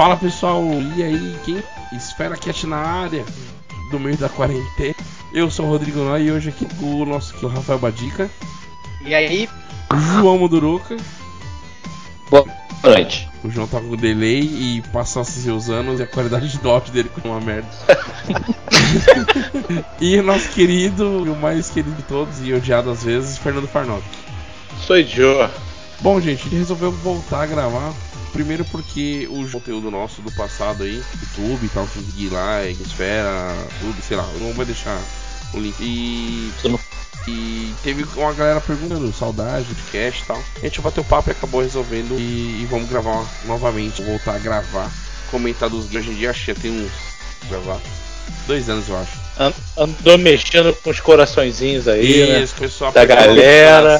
Fala pessoal, e aí, quem espera cat na área do meio da quarentena? Eu sou o Rodrigo Noy e hoje aqui com o nosso aqui, o Rafael Badica, E aí, João Muduruca. Boa noite. O João tá com delay e passasse seus anos e a qualidade de áudio dele ficou uma merda. e o nosso querido, e o mais querido de todos e odiado às vezes, Fernando Farnock. sou Joe. Bom, gente, a gente resolveu voltar a gravar. Primeiro porque o conteúdo nosso do passado aí, YouTube e tal, conseguir lá, Esfera, tudo, sei lá, não vou deixar o link. E, e teve uma galera perguntando, saudade, podcast e tal. A gente bateu papo e acabou resolvendo. E, e vamos gravar novamente, voltar a gravar. Comentar dos de hoje em dia, acho que já tem uns. gravar. Dois anos, eu acho. An- andou mexendo com os coraçõezinhos aí, né? Isso, começou a Da galera.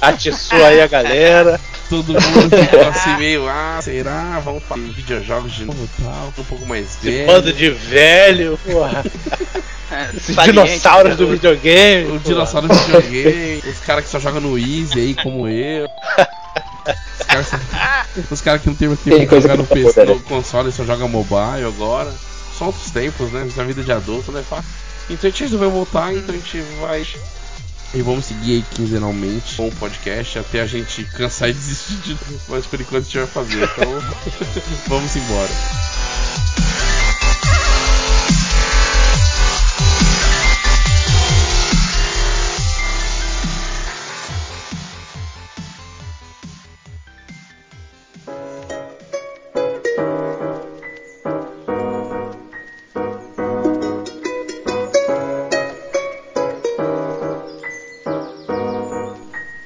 Atiçou aí a galera. Todo mundo ficou assim meio, ah, será? Vamos fazer videojogos de novo e tal. Um pouco mais Esse velho. bando de velho, porra. Esses Saliente, dinossauros do né? videogame. O dinossauro do videogame, os caras que só jogam no Easy aí, como eu. Os caras, os caras que não tem mais tempo Tem de jogar no, PC, no né? console, só joga mobile agora. São outros tempos, né? Na vida de adulto não é fácil. Então a gente resolveu voltar, então a gente vai. E vamos seguir aí quinzenalmente com o podcast até a gente cansar e desistir de novo. Mas por enquanto a gente vai fazer. Então vamos embora.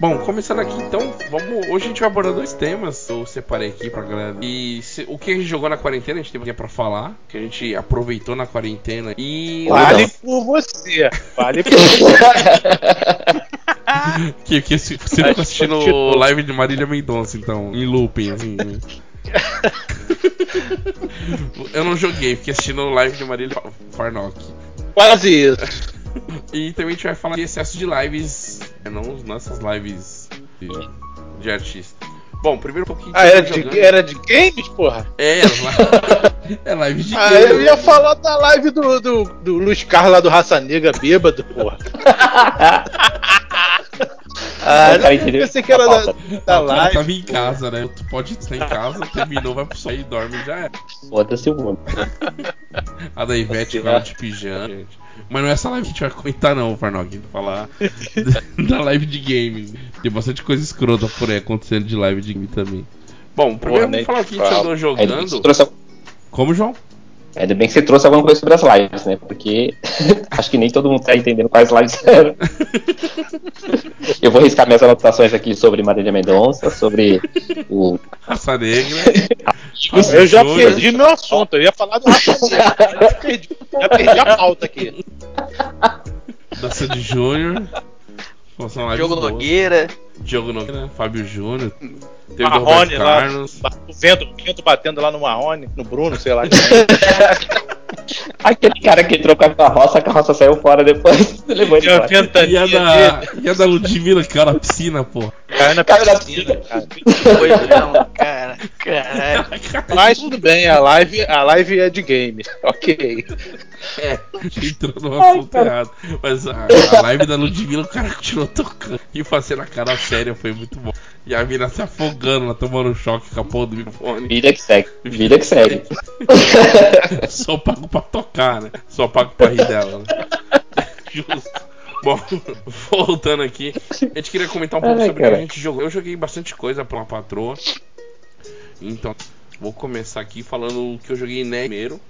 Bom, começando aqui então, vamos. Hoje a gente vai abordar dois temas. Eu separei aqui pra galera. E se- o que a gente jogou na quarentena, a gente teve aqui pra falar. Que a gente aproveitou na quarentena. E. Vale por você. Vale por você. Que, que se- você ficou assistindo o live de Marília Mendonça, então, em looping, assim. né? Eu não joguei, fiquei assistindo o live de Marília Fa- Farnock. Quase isso. E também a gente vai falar de excesso de lives, não nessas lives de, de artista. Bom, primeiro um pouquinho. Ah, era de, era de games, porra? É, li- é live de Ah, game. eu ia falar da live do, do, do Luiz Carlos lá do Raça Negra bêbado, porra. Ah, O cara entendeu pensei que da, da cara live. tava em casa, né? Tu pode estar em casa, terminou, vai pro sair, dorme e já é. Foda-se o mundo. A da Ivete com ela de pijama, gente. Mas não é essa live que a gente vai comentar, não, Farnog. Vai falar da live de games. Tem bastante coisa escrota por aí acontecendo de live de game também. Bom, primeiro nem vamos falar o que a gente andou jogando. Como, João? Ainda bem que você trouxe alguma coisa sobre as lives, né? Porque acho que nem todo mundo tá entendendo quais lives eram. Eu vou riscar minhas anotações aqui sobre Marília Mendonça, sobre o. Raça Negra. Eu já perdi meu assunto, eu ia falar do Raça Negra. Já perdi, já perdi a pauta aqui. da Sandy Júnior. Jogo. Nogueira. Diogo Nogueira, Fábio Júnior. Teve Marrone Roberto lá, Carlos. o vento, o vento batendo lá no Marrone, no Bruno, sei lá. Aquele cara que entrou com a carroça, a carroça saiu fora depois. Levou ele embora. E a da, e a da Ludmilla, que caiu na piscina, pô. caiu na Caiu na piscina, cara. Cara. Caralho. Mas tudo bem, a live, a live é de game. Ok. É, entrou no assunto errado. Mas a, a live da Ludmilla, o cara continuou tocando e fazendo a cara séria, foi muito bom. E a mina se afogando, ela tomando um choque com a porra do microfone. Vida que segue. Vida que segue. Só pago pra tocar, né? Só pago pra rir dela, né? Justo. Bom, voltando aqui, a gente queria comentar um pouco Ai, sobre o que a gente jogou. Eu joguei bastante coisa pra uma patroa. Então, vou começar aqui falando o que eu joguei né, primeiro.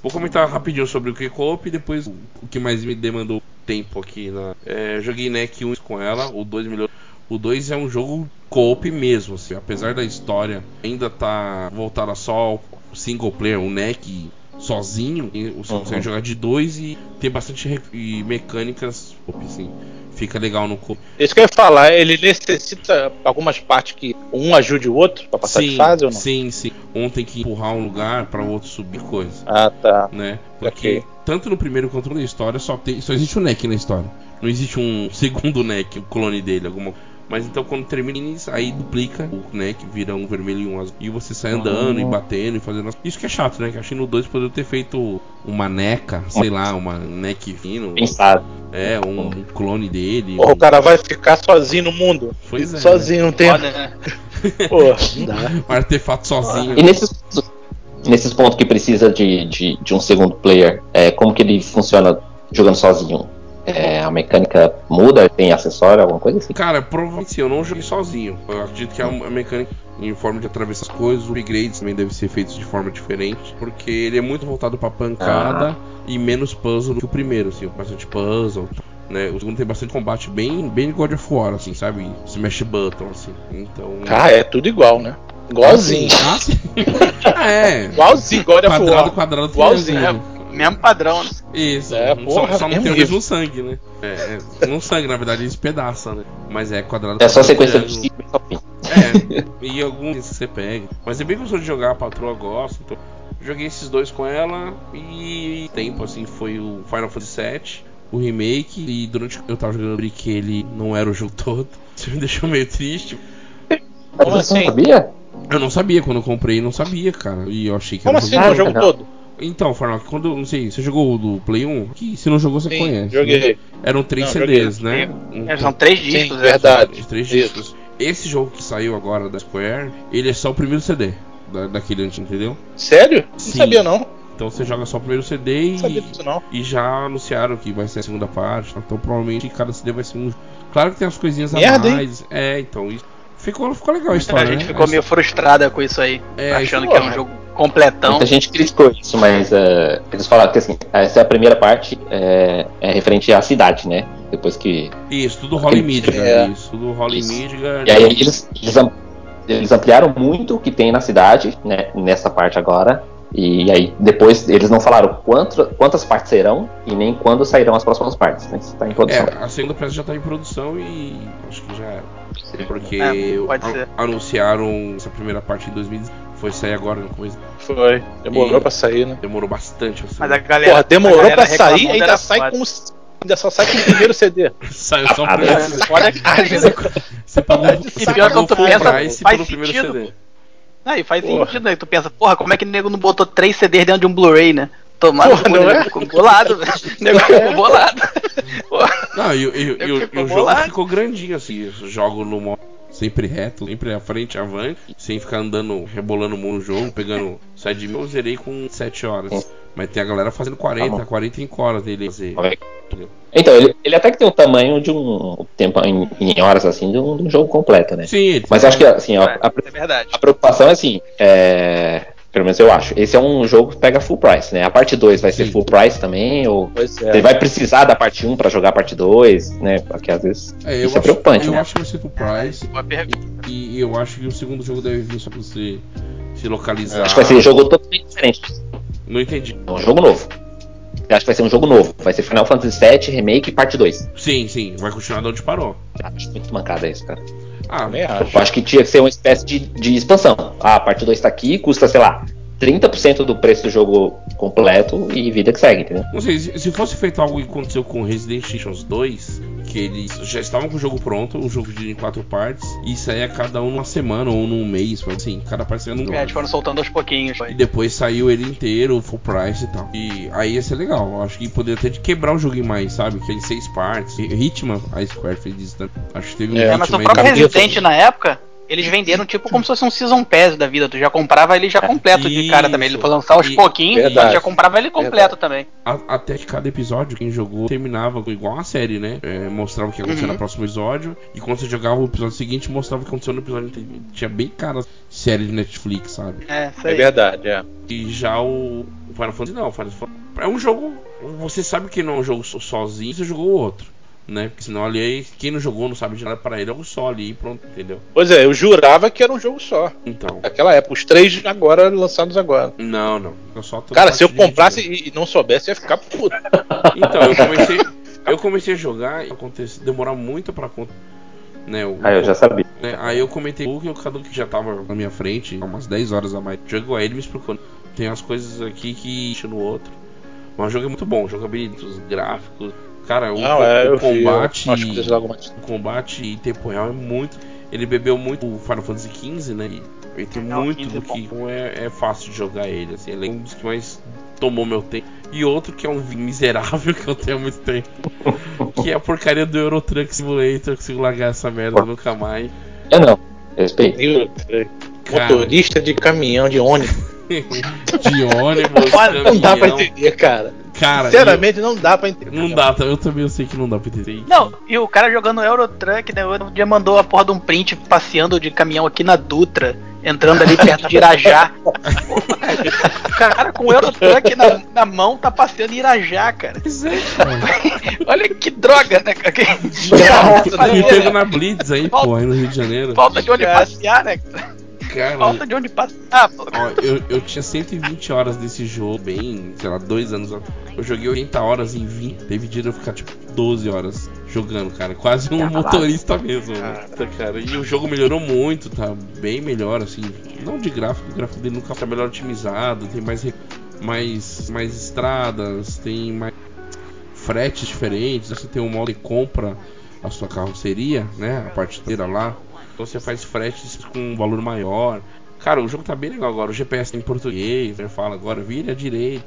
Vou comentar rapidinho sobre o que co-op e depois o que mais me demandou tempo aqui. Na... É, joguei NEC 1 com ela, o 2 melhor. O 2 é um jogo co-op mesmo, assim, apesar da história ainda tá voltada só ao single player, o NEC sozinho, você Uhum. consegue jogar de dois e tem bastante e mecânicas, assim, fica legal no co-op. Isso que eu ia falar, ele necessita algumas partes que um ajude o outro pra passar de fase ou não? sim, sim. Um tem que empurrar um lugar para o outro subir coisa. Ah, tá. né? Porque Ok. tanto no primeiro quanto na história só, tem, só existe um NEC na história. Não existe um segundo NEC, o clone dele, alguma Mas então quando termina, aí duplica, né? Que vira um vermelho e um azul. E você sai andando e batendo e fazendo. Isso que é chato, né? Que achei no 2 poderia ter feito uma neca, sei lá, uma neck fino. Pensado. É, um, um clone dele. Porra, um... o cara vai ficar sozinho no mundo. Pois é. Sozinho, não tem. Foda, né? Pô, não dá. Um artefato sozinho. E nesses, nesses pontos que precisa de, de, de um segundo player, é, como que ele funciona jogando sozinho? É, a mecânica muda? Tem acessório, alguma coisa assim? Cara, provavelmente sim, eu não joguei sozinho. Eu acredito que a mecânica em forma de atravessar as coisas, os upgrades também devem ser feitos de forma diferente, porque ele é muito voltado pra pancada e menos puzzle do que o primeiro, assim, bastante puzzle. Né? O segundo tem bastante combate bem, bem God of War, assim, sabe? Smash button, assim. Então. Ah, é tudo igual, né? Igualzinho. Ah, sim. Ah, é. Igualzinho, God of Quadrado, War. quadrado, Igualzinho. triângulo. Mesmo padrão, né? Isso, É, só- porra, só, não mesmo tem o mesmo sangue, né? É, é, não sangue, na verdade, eles pedaçam, né? Mas é quadrado. É só sequência de ciclo e só fim. É, e alguns que você pega. Mas é bem gostoso de jogar, a patroa gosta. Então, joguei esses dois com ela e tempo assim foi o Final Fantasy VII, o remake. E durante que eu tava jogando eu que ele não era o jogo todo. Isso me deixou meio triste. Como Você não assim? sabia? Eu não sabia quando eu comprei, não sabia, cara. E eu achei que Como era um assim, jogo no Ah, jogo não. todo? Então, Farnock, quando. Não sei, você jogou o do Play 1? Que se não jogou, você Sim, conhece. joguei. né? Eram três Não, CDs, joguei. né? É, São três Sim, discos, né? verdade. De três Isso. discos. Esse jogo que saiu agora da Square, ele é só o primeiro CD da, daquele antigo, entendeu? Sério? Não Sim. sabia não. Então você joga só o primeiro CD Não sabia e, disso não. e já anunciaram que vai ser a segunda parte. Então provavelmente cada CD vai ser um. Claro que tem as coisinhas Merda, a hein? mais. É, então isso. Ficou, ficou legal a história. gente né? ficou É meio frustrada com isso aí. É, achando isso, que era um porra. jogo completão. Muita gente criticou isso, mas eh, eles falaram que assim, essa é a primeira parte é, é referente à cidade, né? Depois que. Isso, tudo rola em Midgar. É. Isso, tudo rola em. Midgar. E aí eles, eles ampliaram muito o que tem na cidade, né? Nessa parte agora. E aí depois eles não falaram quanto, quantas partes serão e nem quando sairão as próximas partes, né? Isso tá em produção. É, a segunda peça já tá em produção e acho que já era. Porque É, pode a- ser. anunciaram essa primeira parte em 2000, foi sair agora no começo. Foi. Demorou E- pra sair, né? Demorou bastante. Assim. Mas a galera. Porra, demorou a galera pra sair ainda era sai com os- Ainda só sai com o primeiro CD. Saiu só o Ah, primeiro é. CD. Foda que Você pagou, E você pior pagou quando pensa, price faz pelo primeiro sentido, Não, e faz Porra. sentido, né? Tu pensa, porra, como é que o nego não botou três CDs dentro de um Blu-ray, né? Tomado Porra, não é? Ficou bolado, velho. O nego ficou bolado. Não, e, e- e- o- e o jogo ficou grandinho assim. Jogo no modo sempre reto, sempre à frente, avante, sem ficar andando, rebolando muito no jogo, pegando side mil, eu zerei com 7 horas. Mas tem a galera fazendo 40, Tá bom. 45 horas dele fazer. Então, ele, ele até que tem o tamanho de um tempo em, em horas assim de um, de um jogo completo, né? Sim, Mas eu acho que assim, É, a, é verdade. a preocupação é assim, é, pelo menos eu acho. Esse é um jogo que pega full price, né? A parte 2 vai ser Sim. full price também, ou Pois ele é. vai precisar da parte 1 pra jogar a parte 2, né? Porque às vezes É, eu isso é acho, preocupante, eu né? acho que vai ser full price. Pergunta. E, e eu acho que o segundo jogo deve vir só pra você se localizar. Acho que vai ser um jogo totalmente diferente. Não entendi. É um jogo novo. Eu acho que vai ser um jogo novo. Vai ser Final Fantasy VII Remake parte 2. Sim, sim, vai continuar de onde parou. Acho muito mancada isso, cara. Ah, Também acho. Eu acho que tinha que ser uma espécie de, de expansão. Ah, a parte 2 tá aqui, custa, sei lá, 30% do preço do jogo completo e vida que segue, entendeu? Não sei, se se fosse feito algo que aconteceu com Resident Evil 2, que eles já estavam com o jogo pronto, o jogo dividido em quatro partes, e saía cada um numa semana ou num mês, assim, cada parte saía num É, eles foram soltando aos pouquinhos. E depois saiu ele inteiro, full price e tal. E aí ia ser legal. Eu acho que poderia até de quebrar o jogo em mais, sabe? Que é em seis partes. E Hitman, a Square fez isso também. Acho que teve um É, É, mas o próprio. Resident na época, eles venderam tipo como se fosse um Season Pass da vida. Tu já comprava ele já completo de cara também. Ele foi lançar aos E- pouquinhos, Verdade. mas já comprava ele completo também. A- até que cada episódio, quem jogou, terminava com- igual a série, né? É, mostrava o que ia acontecer Uhum. no próximo episódio. E quando você jogava o episódio seguinte, mostrava o que aconteceu no episódio anterior. Tinha bem cara série de Netflix, sabe? É, isso É verdade, é. E já o o Final Fantasy não, o Final Fantasy é um jogo. Você sabe que não é um jogo so- sozinho, você jogou o outro. Né? Porque senão ali, aí, quem não jogou não sabe de nada pra ele, é um só ali e pronto, entendeu? Pois é, eu jurava que era um jogo só. Então. Naquela época, os três agora lançados agora. Não, não. Eu só tô Cara, se eu comprasse e e não soubesse, eu ia ficar puto. né? Então, eu comecei. Eu comecei a jogar e aconteceu, demorar muito pra conta. Né, o- Ah, eu já sabia. né, aí eu comentei com o Luke e o Cadu que já tava na minha frente, umas 10 horas a mais. Jogou aí, ele me explicou. Tem umas coisas aqui que no outro. Mas o jogo é muito bom, jogabilidade, os gráficos. Cara, o, Não, é, o vi, combate. mais. o combate em tempo real é muito. Ele bebeu muito o Final Fantasy XV, né? E ele tem Não, muito 15 do é bom. que é, é fácil de jogar ele. Assim, ele é um dos que mais tomou meu tempo. E outro que é um miserável que eu tenho há muito tempo. que é a porcaria do Euro Truck Simulator. Eu consigo largar essa merda nunca mais. Eu não. Respeito. Deus. Cara. Motorista de caminhão de ônibus. De ônibus, Não dá pra entender, cara. Cara, Sinceramente, não dá pra entender. eu- não dá, tá? eu também eu sei que não dá pra entender. Não, e o cara jogando Eurotruck, né? Outro dia mandou a porra de um print passeando de caminhão aqui na Dutra, entrando ali perto de Irajá. o cara com o Eurotruck na, na mão tá passeando em Irajá, cara. É, cara. Olha que droga, né? cara? Que E teve fazer, né? na Blitz aí, pô, aí no Rio de Janeiro. Falta de onde passear, né? Cara, Falta de onde passear, pô. Ó, eu, eu tinha 120 horas desse jogo, bem, sei lá, dois anos atrás. Eu joguei 80 horas em 20. Teve dia de eu ficar tipo 12 horas jogando, cara. Quase um motorista mesmo, né? Tá, cara. E o jogo melhorou muito, tá bem melhor, assim. Não de gráfico, o gráfico dele nunca tá melhor otimizado, tem mais, mais, mais estradas, tem mais fretes diferentes. Você tem um modo que compra a sua carroceria, né? A parte inteira lá. Então você faz fretes com um valor maior. Cara, o jogo tá bem legal agora. O GPS tá em português, né? Fala agora, vire à direita.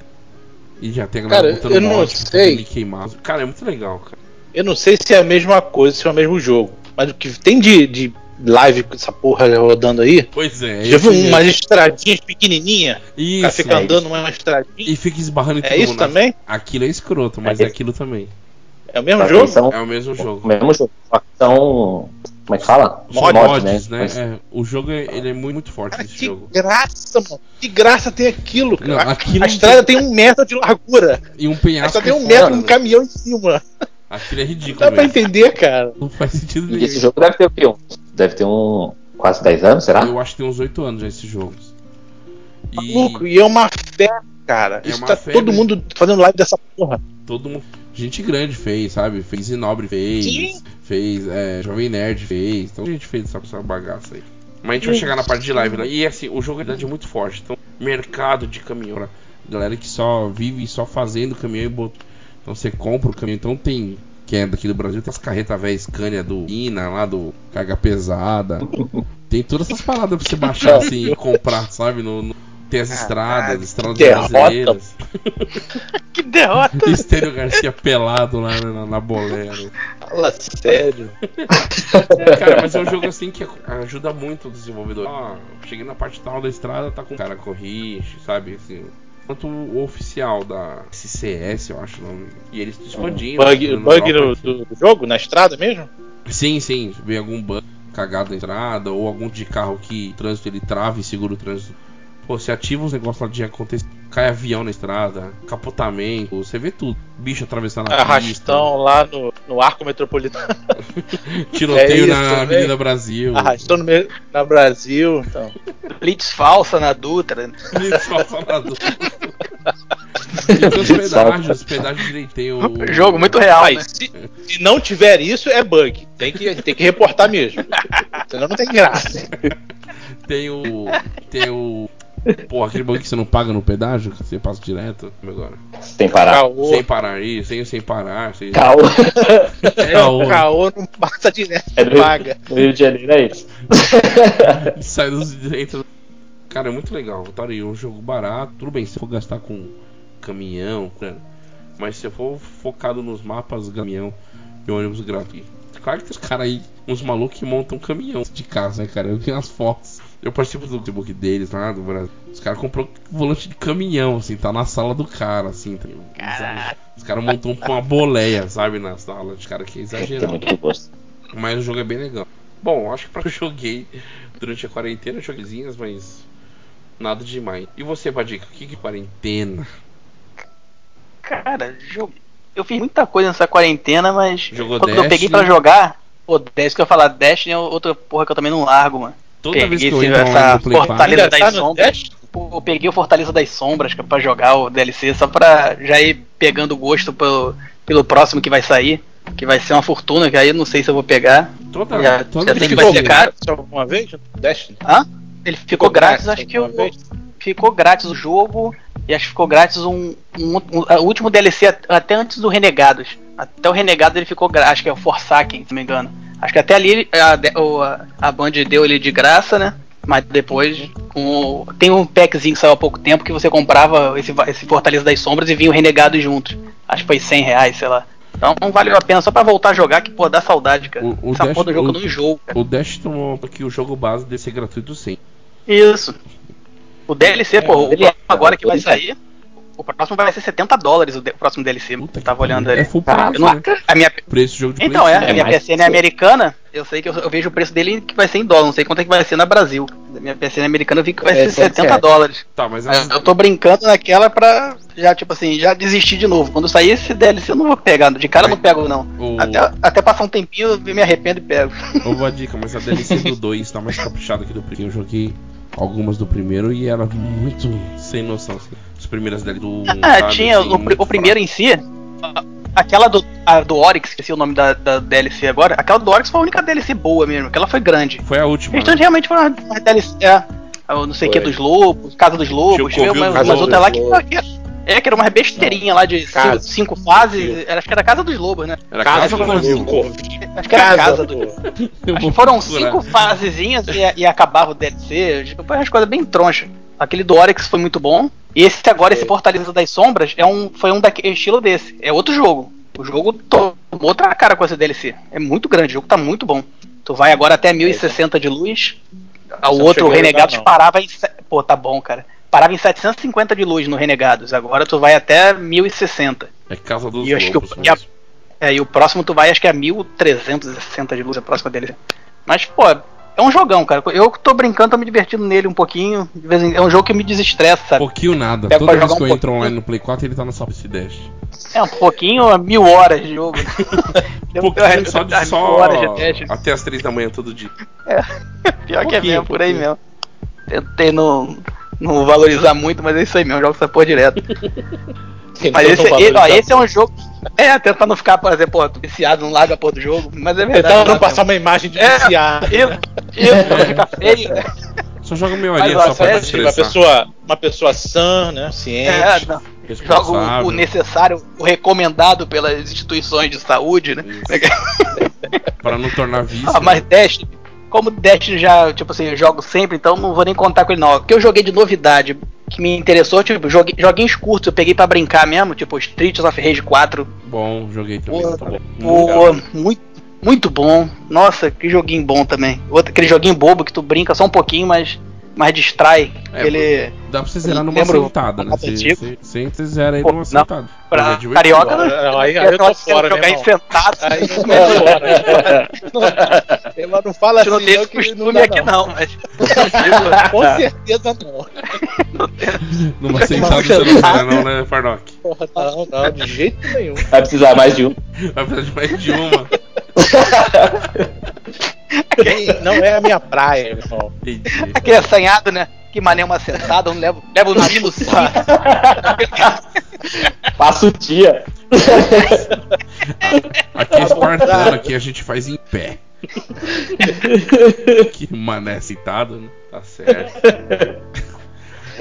E já tem a galera Cara, botando eu não sei. queimar. Cara, é muito legal, cara. Eu não sei se é a mesma coisa, se é o mesmo jogo. Mas o que tem de, de live com essa porra rodando aí. Pois é, é Já viu esse umas estradinhas pequenininhas? O cara Isso. fica andando numa estradinha. E fica esbarrando em É isso mundo. também? Aquilo é escroto, mas É é aquilo também. É o mesmo jogo? São É o mesmo o jogo. mesmo jogo. Só que são. Como é que fala? Mod, mods, né? Mas- É, o jogo é, ele é muito, muito forte Cara, esse que jogo. graça, mano. Que graça tem aquilo, cara. Não, A- aquilo a estrada tem um metro de largura. E um penhasco. só tem um fora, metro, um né? caminhão em cima. Aquilo é Não ridículo, dá pra velho. entender, cara. Não faz sentido E nenhum. esse jogo deve ter o quê? Um- Deve ter um. Quase 10 anos, será? Eu acho que tem uns 8 anos já esses jogos. E Maluco, e é uma fé, cara. É Isso uma tá febre. todo mundo fazendo live dessa porra. todo mundo. Gente grande fez, sabe? Fez Inobre fez. Sim. Fez. É, Jovem Nerd fez. Então a gente fez essa, essa bagaça aí. Mas a gente vai chegar na parte de live, né? E assim, o jogo na verdade é muito forte. Então, mercado de caminhão. Galera que só vive só fazendo caminhão e bot... Então você compra o caminhão. Então tem. Quem é daqui do Brasil, tem as carretas velhas Scania do Ina, lá do Carga Pesada. Tem todas essas paradas pra você baixar assim e comprar, sabe? No, no- tem as estradas, estradas derrota. brasileiras. Que derrota. Estênio Garcia pelado lá na, na boleia. né? Fala sério. Cara, mas é um jogo assim que ajuda muito o desenvolvedor. Ó, cheguei na parte tal da estrada, tá com o cara corrige, sabe? Assim, quanto o oficial da CCS, eu acho. o nome. E eles expandindo. Bug, expandindo bug no, Europa. do, do jogo, na estrada mesmo? Sim, sim. Vê algum bug cagado na estrada, ou algum de carro que o trânsito ele trava e segura o trânsito. Pô, você ativa os negócios lá de acontecer. Cai avião na estrada, capotamento, você vê tudo. Bicho atravessando a pista. Arrastão lá no, no arco metropolitano. Tiroteio É isso, na né? Avenida Brasil. Arrastão no meio, na Brasil. Então. Blitz falsa na Dutra. Então, os pedágios, os pedágios direito tem o. Jogo muito real, né? se, se não tiver isso, é bug. Tem que, tem que reportar mesmo. Senão não tem graça. Tem o. Tem o. Pô, aquele bug que você não paga no pedágio, que você passa direto. Agora. Sem parar. Caô, Sem parar isso, sem, sem parar. Sem... Caô. é, caô. caô não passa direto, É do, paga. no Rio de Janeiro é isso. Sai dos direitos. Cara, é muito legal. Tá aí, um jogo barato. Tudo bem, se for gastar com caminhão, né? mas se for focado nos mapas, caminhão e ônibus gratuito. Claro que tem os caras aí, uns malucos que montam caminhão de casa, né, cara? Eu vi as fotos. Eu participo do Facebook deles lá do Brasil. Os caras comprou volante de caminhão, assim, tá na sala do cara, assim. Tá, os caras montam uma boleia, sabe, na sala de cara que é exagerado. Mas o jogo é bem legal. Bom, acho que pra eu joguei durante a quarentena, joguezinhas, mas nada demais. E você, Padica, o que que é quarentena? Cara, jogo. Eu fiz muita coisa nessa quarentena, mas Jogou quando eu peguei Destiny? pra jogar, pô, é isso que eu ia falar, Destiny é outra porra que eu também não largo, mano. Toda Peguei vez que eu entro essa Fortaleza das tá Sombras. Dash? Pô, eu peguei o Fortaleza das Sombras que é pra jogar o DLC só pra já ir pegando gosto pelo, pelo próximo que vai sair. Que vai ser uma fortuna, que aí eu não sei se eu vou pegar. Toda, Já- toda já vez sei que vai ser caro. Só uma vez? Destiny? Hã? Ele ficou, grátis, acho que eu, alguma vez? ficou grátis o jogo E acho que ficou grátis um, um, um- o último DLC at- até antes do Renegados. Até o Renegado ele ficou grátis, acho que é o Forsaken, se não me engano. Acho que até ali a, a, a Band deu ele de graça, né? Mas depois tem um packzinho que saiu há pouco tempo que você comprava esse, esse Fortaleza das Sombras e vinha o Renegado juntos. Acho que foi 100 reais, sei lá. Então valeu a pena só pra voltar a jogar, que pô, dá saudade, cara. O- o Essa Dash- porra do jogo o- não enjoo, cara. O Dash tomou aqui o jogo base deve ser gratuito sim. Isso. O DLC, pô, o é, agora que vai é. sair. O próximo vai ser 70 dólares o, de- o próximo DLC. Puta Eu tava olhando ali. É full price, Eu não- né? a minha, Preço de jogo de então, é, a minha PSN é americana, eu sei que eu, eu vejo o preço dele que vai ser em dólar, não sei quanto é que vai ser na Brasil. A minha PSN americana eu vi que vai É, ser certo, 70 certo. dólares. Tá, mas Aí essas- Eu tô brincando naquela pra já, tipo assim, já desistir de novo. Quando sair esse DLC eu não vou pegar, de cara eu não pego não. o- Até, até passar um tempinho eu me arrependo e pego. Eu vou a dica, mas a DLC do 2 tá mais caprichada que do primeiro. Eu joguei algumas do primeiro e era muito sem noção. Assim. As primeiras dele do. Ah, sabe, tinha assim, o, o primeiro em si. Aquela do, a do Oryx, esqueci o nome da, da DLC agora. Aquela do Oryx foi a única DLC boa mesmo, aquela foi grande. Foi a última. Então né? realmente foi uma, uma DLC. É, o não sei o que dos lobos, Casa dos Lobos, Tinha Mas, dos mas outra lá Lobos. que, que- é, que era uma besteirinha lá de cinco, Casa. cinco fases. Era, acho que era Casa dos Lobos, né? Era Casa casa do ou Covil? Covil. Acho que era Casa, do pô. Eu Acho vou que foram procurar. cinco fasezinhas e, e acabava o DLC. Foi umas coisas bem tronchas. Aquele do Oryx foi muito bom. E esse agora, esse Foi. Fortaleza das Sombras, é um, foi um daquele estilo desse. É outro jogo. O jogo tomou outra cara com esse DLC. É muito grande, o jogo tá muito bom. Tu vai agora até 1060 de luz. O outro, o Renegados, não. parava em. Pô, tá bom, cara. Parava em 750 de luz no Renegados. Agora tu vai até 1060. É casa dos E acho que o- lobos. e. É, e o próximo tu vai, acho que é 1360 de luz, a próxima dele. Mas, pô, é um jogão, cara. Eu tô brincando, tô me divertindo nele um pouquinho. De vez em... É um jogo que me desestressa, sabe? Pouquinho nada. Toda vez que eu um entro pouquinho. online no Play 4, ele tá no Top Dash. É um pouquinho, mil horas de jogo. Um pouquinho só de mil só. horas de teste. Até as 3 da manhã todo dia. Pior que é mesmo, por aí mesmo. Tentei não, não valorizar muito, mas é isso aí mesmo, jogo essa porra direto. Mas esse, ó, esse é um jogo. É, tentar não ficar, por exemplo, viciado, não larga a porra do jogo. Mas é verdade. Tentando não né, passar uma imagem de É. viciado. Isso, isso, pra não ficar feio. né? Só joga horinha ó, só pra é, Tipo, uma pessoa, uma pessoa sã, né? Ciente. É, não. Joga o, o necessário, o recomendado pelas instituições de saúde, né? Pra não tornar vício. Ah, mas Dash, como Dash já, tipo assim, eu jogo sempre, então não vou nem contar com ele não. O que eu joguei de novidade que me interessou, tipo, joguei, joguinhos curtos, eu peguei pra brincar mesmo, tipo Streets of Rage 4. Bom, joguei também. Pô, muito bom. Pô, muito, muito bom. Nossa, que joguinho bom também. Outro, aquele joguinho bobo que tu brinca só um pouquinho, mas, mas distrai. É, ele. Dá pra você zerar numa Lembro- sentada, né? Você, antigo. você, você entra e zera Pô, numa não. sentada. Pra é carioca, Não, né? aí, aí eu tô fora, jogar enfrentado. Aí eu tô fora. Não, não fala não assim, tem não, esse que não costume dá, aqui não, mas. Com certeza não. Numa sentada você não zera não, né, Farnock? Porra, não, não, de jeito nenhum. Vai precisar mais de um. Vai precisar de mais de uma. Não é a minha praia, irmão. Entendi. Aquele assanhado, né? Que mané uma sentada, não leva, leva o nariz no cinto. Passa o dia. Aqui é espartano, aqui a gente faz em pé. que mané sentado, né? Tá certo.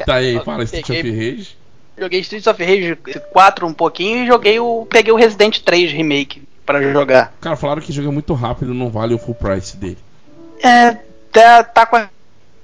Tá aí, fala Street of Rage. Joguei Streets of Rage 4 um pouquinho e joguei o. Peguei o Resident 3 Remake pra jogar. Cara, falaram que joga muito rápido, não vale o full price dele. É. Tá, tá com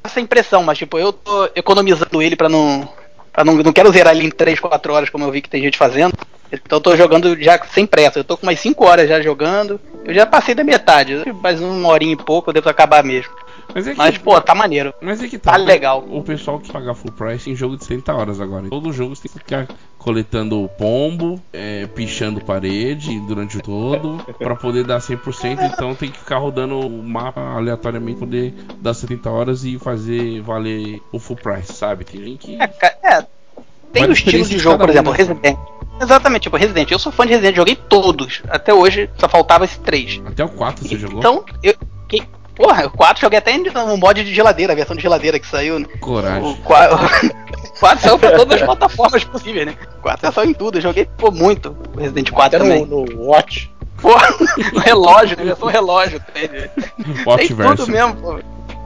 essa impressão, mas tipo, eu tô economizando ele pra não. Pra não, não quero zerar ele em 3, 4 horas, como eu vi que tem gente fazendo. Então eu tô jogando já sem pressa. Eu tô com umas 5 horas já jogando. Eu já passei da metade. Mais uma horinha e pouco eu devo acabar mesmo. Mas é que, Mas, pô, tá maneiro. mas é que tá, tá legal. O pessoal que paga full price em jogo de 30 horas agora. Todo jogo você tem que ficar coletando pombo, é, pichando parede durante o todo, pra poder dar 100%. Então tem que ficar rodando o mapa aleatoriamente poder dar 70 horas e fazer valer o full price, sabe? Tem gente que. É, é, tem o estilo de jogo, por um, exemplo, né? Resident. Exatamente, tipo, Resident. Eu sou fã de Resident, joguei todos. Até hoje só faltava esse 3. Até o 4 você jogou? Então, eu. Que, porra, o 4 joguei até no mod de geladeira, a versão de geladeira que saiu, né? O Coragem. 4, o 4 saiu pra todas as plataformas possíveis, né? O 4 saiu em tudo, eu joguei pô, muito o Resident 4 Até também. no, no Watch. Pô, no relógio, né? Versão relógio. Tem, Watch tem tudo mesmo, pô.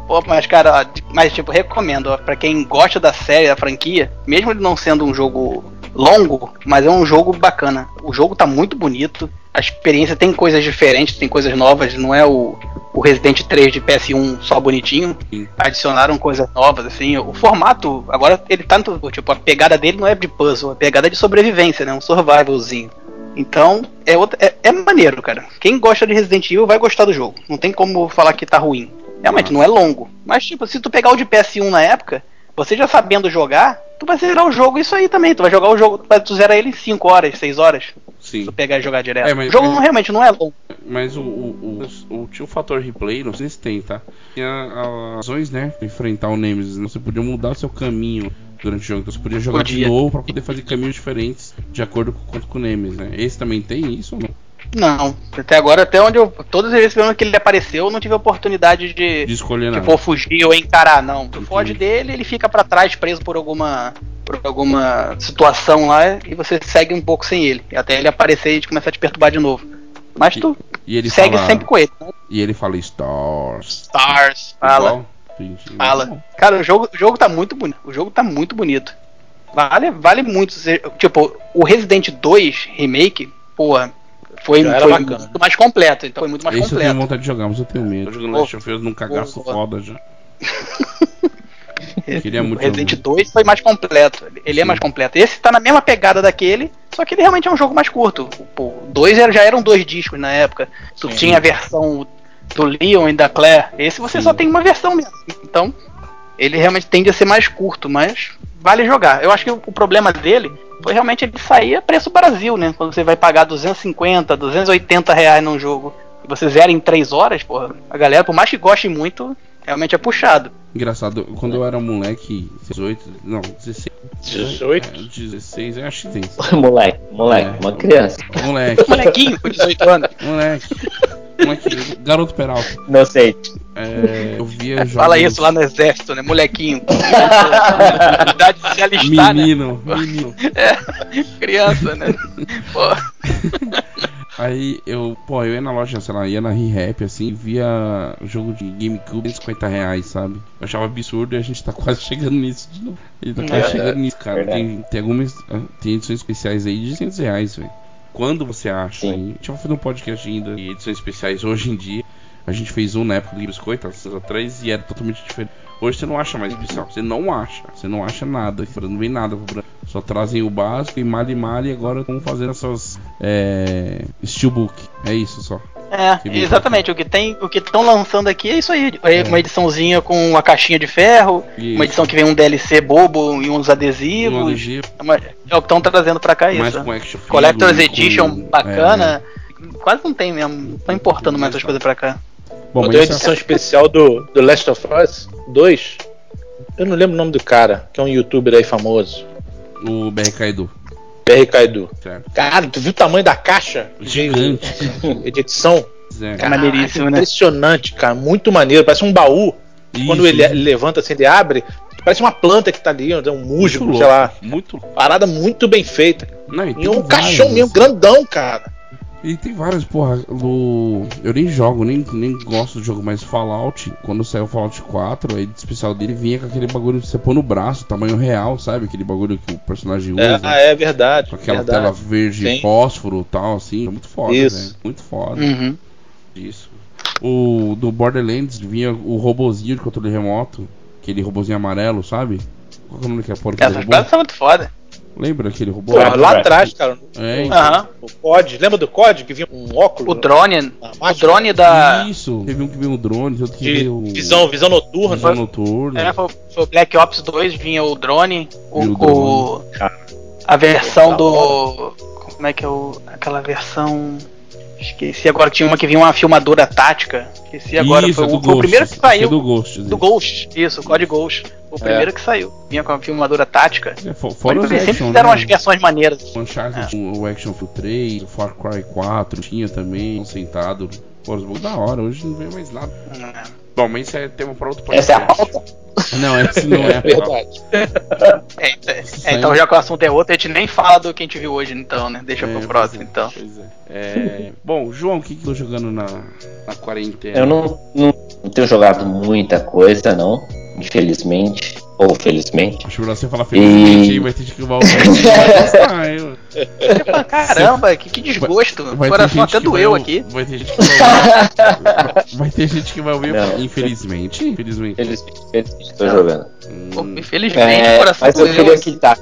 Pô, mas cara, ó, mas tipo, recomendo, ó, pra quem gosta da série, da franquia, mesmo ele não sendo um jogo longo, mas é um jogo bacana. O jogo tá muito bonito, a experiência tem coisas diferentes, tem coisas novas, não é o, o Resident 3 de PS1 só bonitinho. Sim. Adicionaram coisas novas, assim. O formato, agora ele tá. no- Tipo, a pegada dele não é de puzzle, a pegada é de sobrevivência, né? Um survivalzinho. Então, é, outra, é, é maneiro, cara. Quem gosta de Resident Evil vai gostar do jogo. Não tem como falar que tá ruim. Realmente, não é longo. Mas, tipo, se tu pegar o de PS1 na época, você já sabendo jogar, tu vai zerar o jogo isso aí também. Tu vai jogar o jogo, tu zera ele em 5 horas, 6 horas. Se Sim. tu pegar e jogar direto. É, mas- o jogo mas- não- realmente não é longo. Mas o, o, o, o, o fator replay, não sei se tem, tá? Tinha razões, né? pra Enfrentar o Nemesis. Você podia mudar o seu caminho durante o jogo. Então você podia jogar de Podia. novo pra poder fazer caminhos diferentes de acordo com, com o Nemesis, né? Esse também tem isso ou não? Não. Até agora, até onde eu. Todas as vezes que ele apareceu, eu não tive a oportunidade de. De escolher nada. Tipo, ou fugir ou encarar, não. Tu Entendi. foge dele, ele fica pra trás, preso por alguma por alguma situação lá, e você segue um pouco sem ele. Até ele aparecer e a gente começar a te perturbar de novo. Mas tu E ele segue fala, sempre com ele. Né? E ele fala Stars. Stars. Fala. Igual? Entendi. Fala. Cara, o jogo, o jogo tá muito bonito. O jogo tá muito bonito. Vale, vale muito. Tipo, o Resident 2 Remake, porra, foi, foi muito mais completo. Então foi muito mais Esse eu tenho completo. vontade de jogar, mas eu tenho medo. Tô jogando. Last of Us num cagaço Pô. foda já. Queria muito O Resident jogar. 2 foi mais completo. Ele é Sim. mais completo. Esse tá na mesma pegada daquele, só que ele realmente é um jogo mais curto. O 2 era- já eram dois discos na época. Tu Sim. tinha a versão do Leon e da Claire. Esse você Sim. só tem uma versão mesmo. Então, ele realmente tende a ser mais curto, mas vale jogar. Eu acho que o o problema dele foi realmente ele sair a preço Brasil, né? Quando você vai pagar 250, 280 reais num jogo e você zera em 3 horas, porra, a galera, por mais que goste muito, realmente é puxado. Engraçado, quando eu era moleque, 18, não, 16. 18? É, 16, eu acho que tem. moleque, moleque, É. uma criança. Moleque, Molequinho com 18 anos. moleque. Moleque, garoto Peralta. Não sei. É, eu via jogos. Fala isso lá no exército, né? Molequinho. Idade de se alistar, né? Menino, menino. Criança, né? Pô. Aí eu, pô, eu ia na loja, sei lá, ia na ReHap assim, via jogo de GameCube 150 reais, sabe? Eu achava absurdo e a gente tá quase chegando nisso de novo. A gente tá quase É, chegando nisso, cara. verdade. Tem, tem algumas. ah, Tem edições especiais aí de 200 reais, velho. Quando você acha? Sim. aí? A gente vai fazer um podcast ainda de edições especiais hoje em dia. A gente fez um na época do Biscoito, há anos atrás, e era totalmente diferente. Hoje você não acha mais especial, você não acha, você não acha nada, não vem nada pro Brasil. Só trazem o básico e mal e mal e agora estão fazendo essas é, steelbook. É isso só. É, exatamente. O que tem, o que estão lançando aqui é isso aí. É É. uma ediçãozinha com uma caixinha de ferro, Isso. uma edição que vem um DLC bobo e uns adesivos. Um adesivo, É uma- é o que estão trazendo pra cá mais isso. com Collector's Edition com- bacana. Quase não tem mesmo. Não importando mais essas coisas pra cá. É. Bom, Quando uma isso edição especial do, do Last of Us 2, eu não lembro o nome do cara, que é um youtuber aí famoso. é o BRK Edu, BR Kaido. certo? Cara, tu viu o tamanho da caixa Gigante. de, de edição? É. É maneiríssimo, né? Impressionante, cara. Muito maneiro. Parece um baú. Quando Isso, ele, ele levanta assim, ele abre. Parece uma planta que tá ali, um musgo, sei lá. Muito. Parada muito bem feita. Não, e, E um vários. caixão mesmo, grandão, cara. E tem vários, porra, do. Eu nem jogo, nem, nem gosto do jogo, mas Fallout, quando saiu o Fallout 4, a edição especial dele vinha com aquele bagulho que você põe no braço, tamanho real, sabe? Aquele bagulho que o personagem É, usa. ah, é verdade. Com aquela verdade. tela verde Sim. fósforo e tal, assim. É muito foda, Isso. velho. Muito foda. Uhum. Isso. O do Borderlands vinha o robozinho de controle remoto. Aquele robozinho amarelo, sabe? Qual que é o nome porra daquele Essas robô? coisas são muito foda. Lembra aquele robô? Pô, lá atrás, cara. É, Aham. O COD, lembra do COD que vinha um óculos? O drone. O drone da. Isso. Teve um que veio um drone, outro que de veio. visão, visão noturna. visão noturna. É, foi, foi o Black Ops 2, vinha o drone. O, o o- a versão do. Como é que é o. Aquela versão. Esqueci agora, tinha uma que vinha uma filmadora tática. Esqueci agora. Isso, foi, é o, foi o Ghost. primeiro que é saiu. do Ghost. Do Ghost, isso, o Code Ghost. O É. primeiro que saiu. Vinha com a filmadora tática. É, fo- fora os Eles sempre action, fizeram né? umas versões maneiras. O Uncharted, o Action Field 3, o Far Cry 4 tinha também, sentado. Pô, os da hora, hoje não vem mais nada. Bom, mas isso é tema pra outro podcast. Essa é a pauta. Não, esse não é a pauta. Verdade. É, é, é, então, já que o assunto é outro, a gente nem fala do que a gente viu hoje, então, né? Deixa É, pro próximo, é, então. Pois é. É, Bom, João, o que que eu tô jogando na, na quarentena? Eu não, não Não tenho jogado muita coisa, não. Infelizmente. Ou felizmente. Acho melhor você falar felizmente aí, vai ter que vai ouvir. e vai? Caramba, que, que desgosto. O Vai ter coração até vai doeu ou- aqui. Vai ter gente que vai ouvir. Vai ter gente que vai ouvir. Não. Infelizmente. Infelizmente. Felizmente, felizmente tô jogando. Pô, Hum, Infelizmente, o É, coração mas eu doeu queria aqui. citar.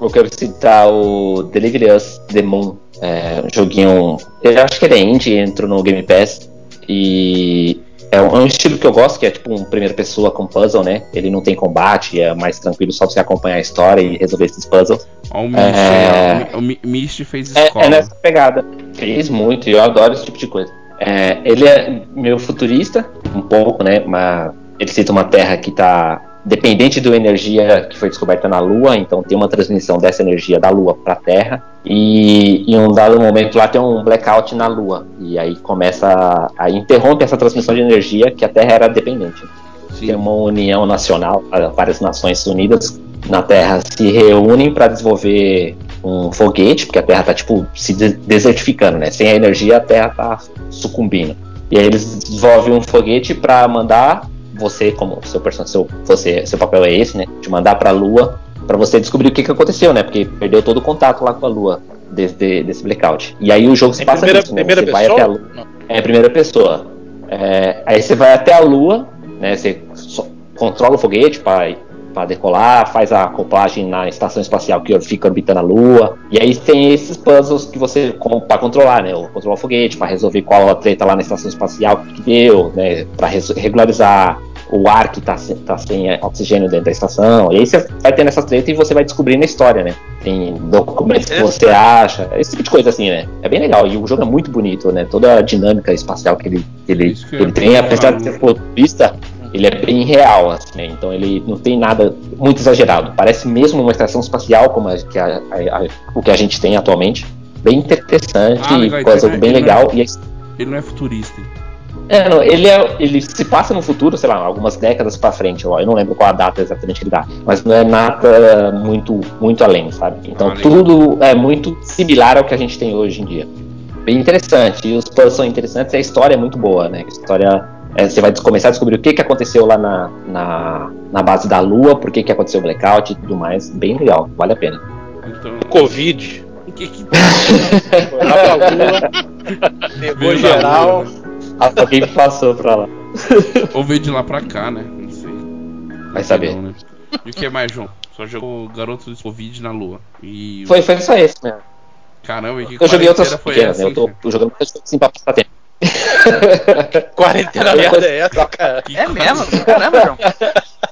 Eu quero citar o Delivery Us The Moon. É, um joguinho. Eu acho que ele é indie, entrou no Game Pass. E é um, é um estilo que eu gosto, que é tipo um primeira pessoa com puzzle, né? Ele não tem combate, é mais tranquilo só você acompanhar a história e resolver esses puzzles. Ó, o Mist, É. o o Mist fez É, escola. é nessa pegada. Fez muito e eu adoro esse tipo de coisa. É, ele é meio futurista, um pouco, né? Mas ele cita uma terra que está dependente da energia que foi descoberta na Lua, então tem uma transmissão dessa energia da Lua para a Terra. E em um dado momento lá tem um blackout na Lua. E aí começa a, a interrompe essa transmissão de energia que a Terra era dependente. Sim. Tem uma união nacional, várias nações unidas na Terra se reúnem para desenvolver um foguete, porque a Terra tá tipo se de- desertificando, né? Sem a energia a Terra tá sucumbindo. E aí eles desenvolvem um foguete para mandar você como seu personagem, seu, você, seu papel é esse, né? De mandar para a Lua para você descobrir o que, que aconteceu, né? Porque perdeu todo o contato lá com a Lua desde desse blackout. E aí o jogo se Em passa primeira, nisso, né? primeira Você vai até a pessoa? Lua. Não. É a primeira pessoa. É, aí você vai até a Lua, né? Você controla o foguete para decolar, faz a acoplagem na estação espacial que fica orbitando a Lua. E aí tem esses puzzles que você para controlar, né? Controlar o foguete, para resolver qual a treta lá na estação espacial que deu, né? Para regularizar o ar que tá, sem- tá sem oxigênio dentro da estação. E aí você vai tendo essas tretas e você vai descobrindo a história, né? Tem documentos que você acha, esse tipo de coisa assim, né? É bem legal. E o jogo é muito bonito, né? Toda a dinâmica espacial que ele, que ele, que ele tem, apesar de ser futurista, ele é bem real, assim, né? Então ele não tem nada muito exagerado. Parece mesmo uma estação espacial, como a, que a- a- a- o que a gente tem atualmente. Bem interessante, Ah, legal, coisa então é- bem ele não é- legal. E a Ele não é futurista. É, não, ele, é, ele se passa no futuro, sei lá, algumas décadas pra frente, ó, eu não lembro qual a data exatamente que ele dá, mas não é nada muito, muito além, sabe? Então Ah, tudo é muito similar ao que a gente tem hoje em dia. Bem interessante, e os puzzles são interessantes e a história é muito boa, né? A história, é, você vai começar a descobrir o que, que aconteceu lá na, na, na base da Lua, por que, que aconteceu o blackout e tudo mais, bem legal, vale a pena. Então. Covid. O que que Foi lá pra lua. Pegou geral. Alguém passou pra lá, Ou veio de lá pra cá, né? Não sei. vai saber. Não, né? E o que mais, João? Só jogou Garoto do Covid na lua. E. Foi, foi só esse mesmo. Caramba, e que Eu joguei outras pequenas, essa, né? Eu hein, tô jogando assim pra passar tempo. Quarentena merda é essa, cara? Que É cara- mesmo? Caramba, João.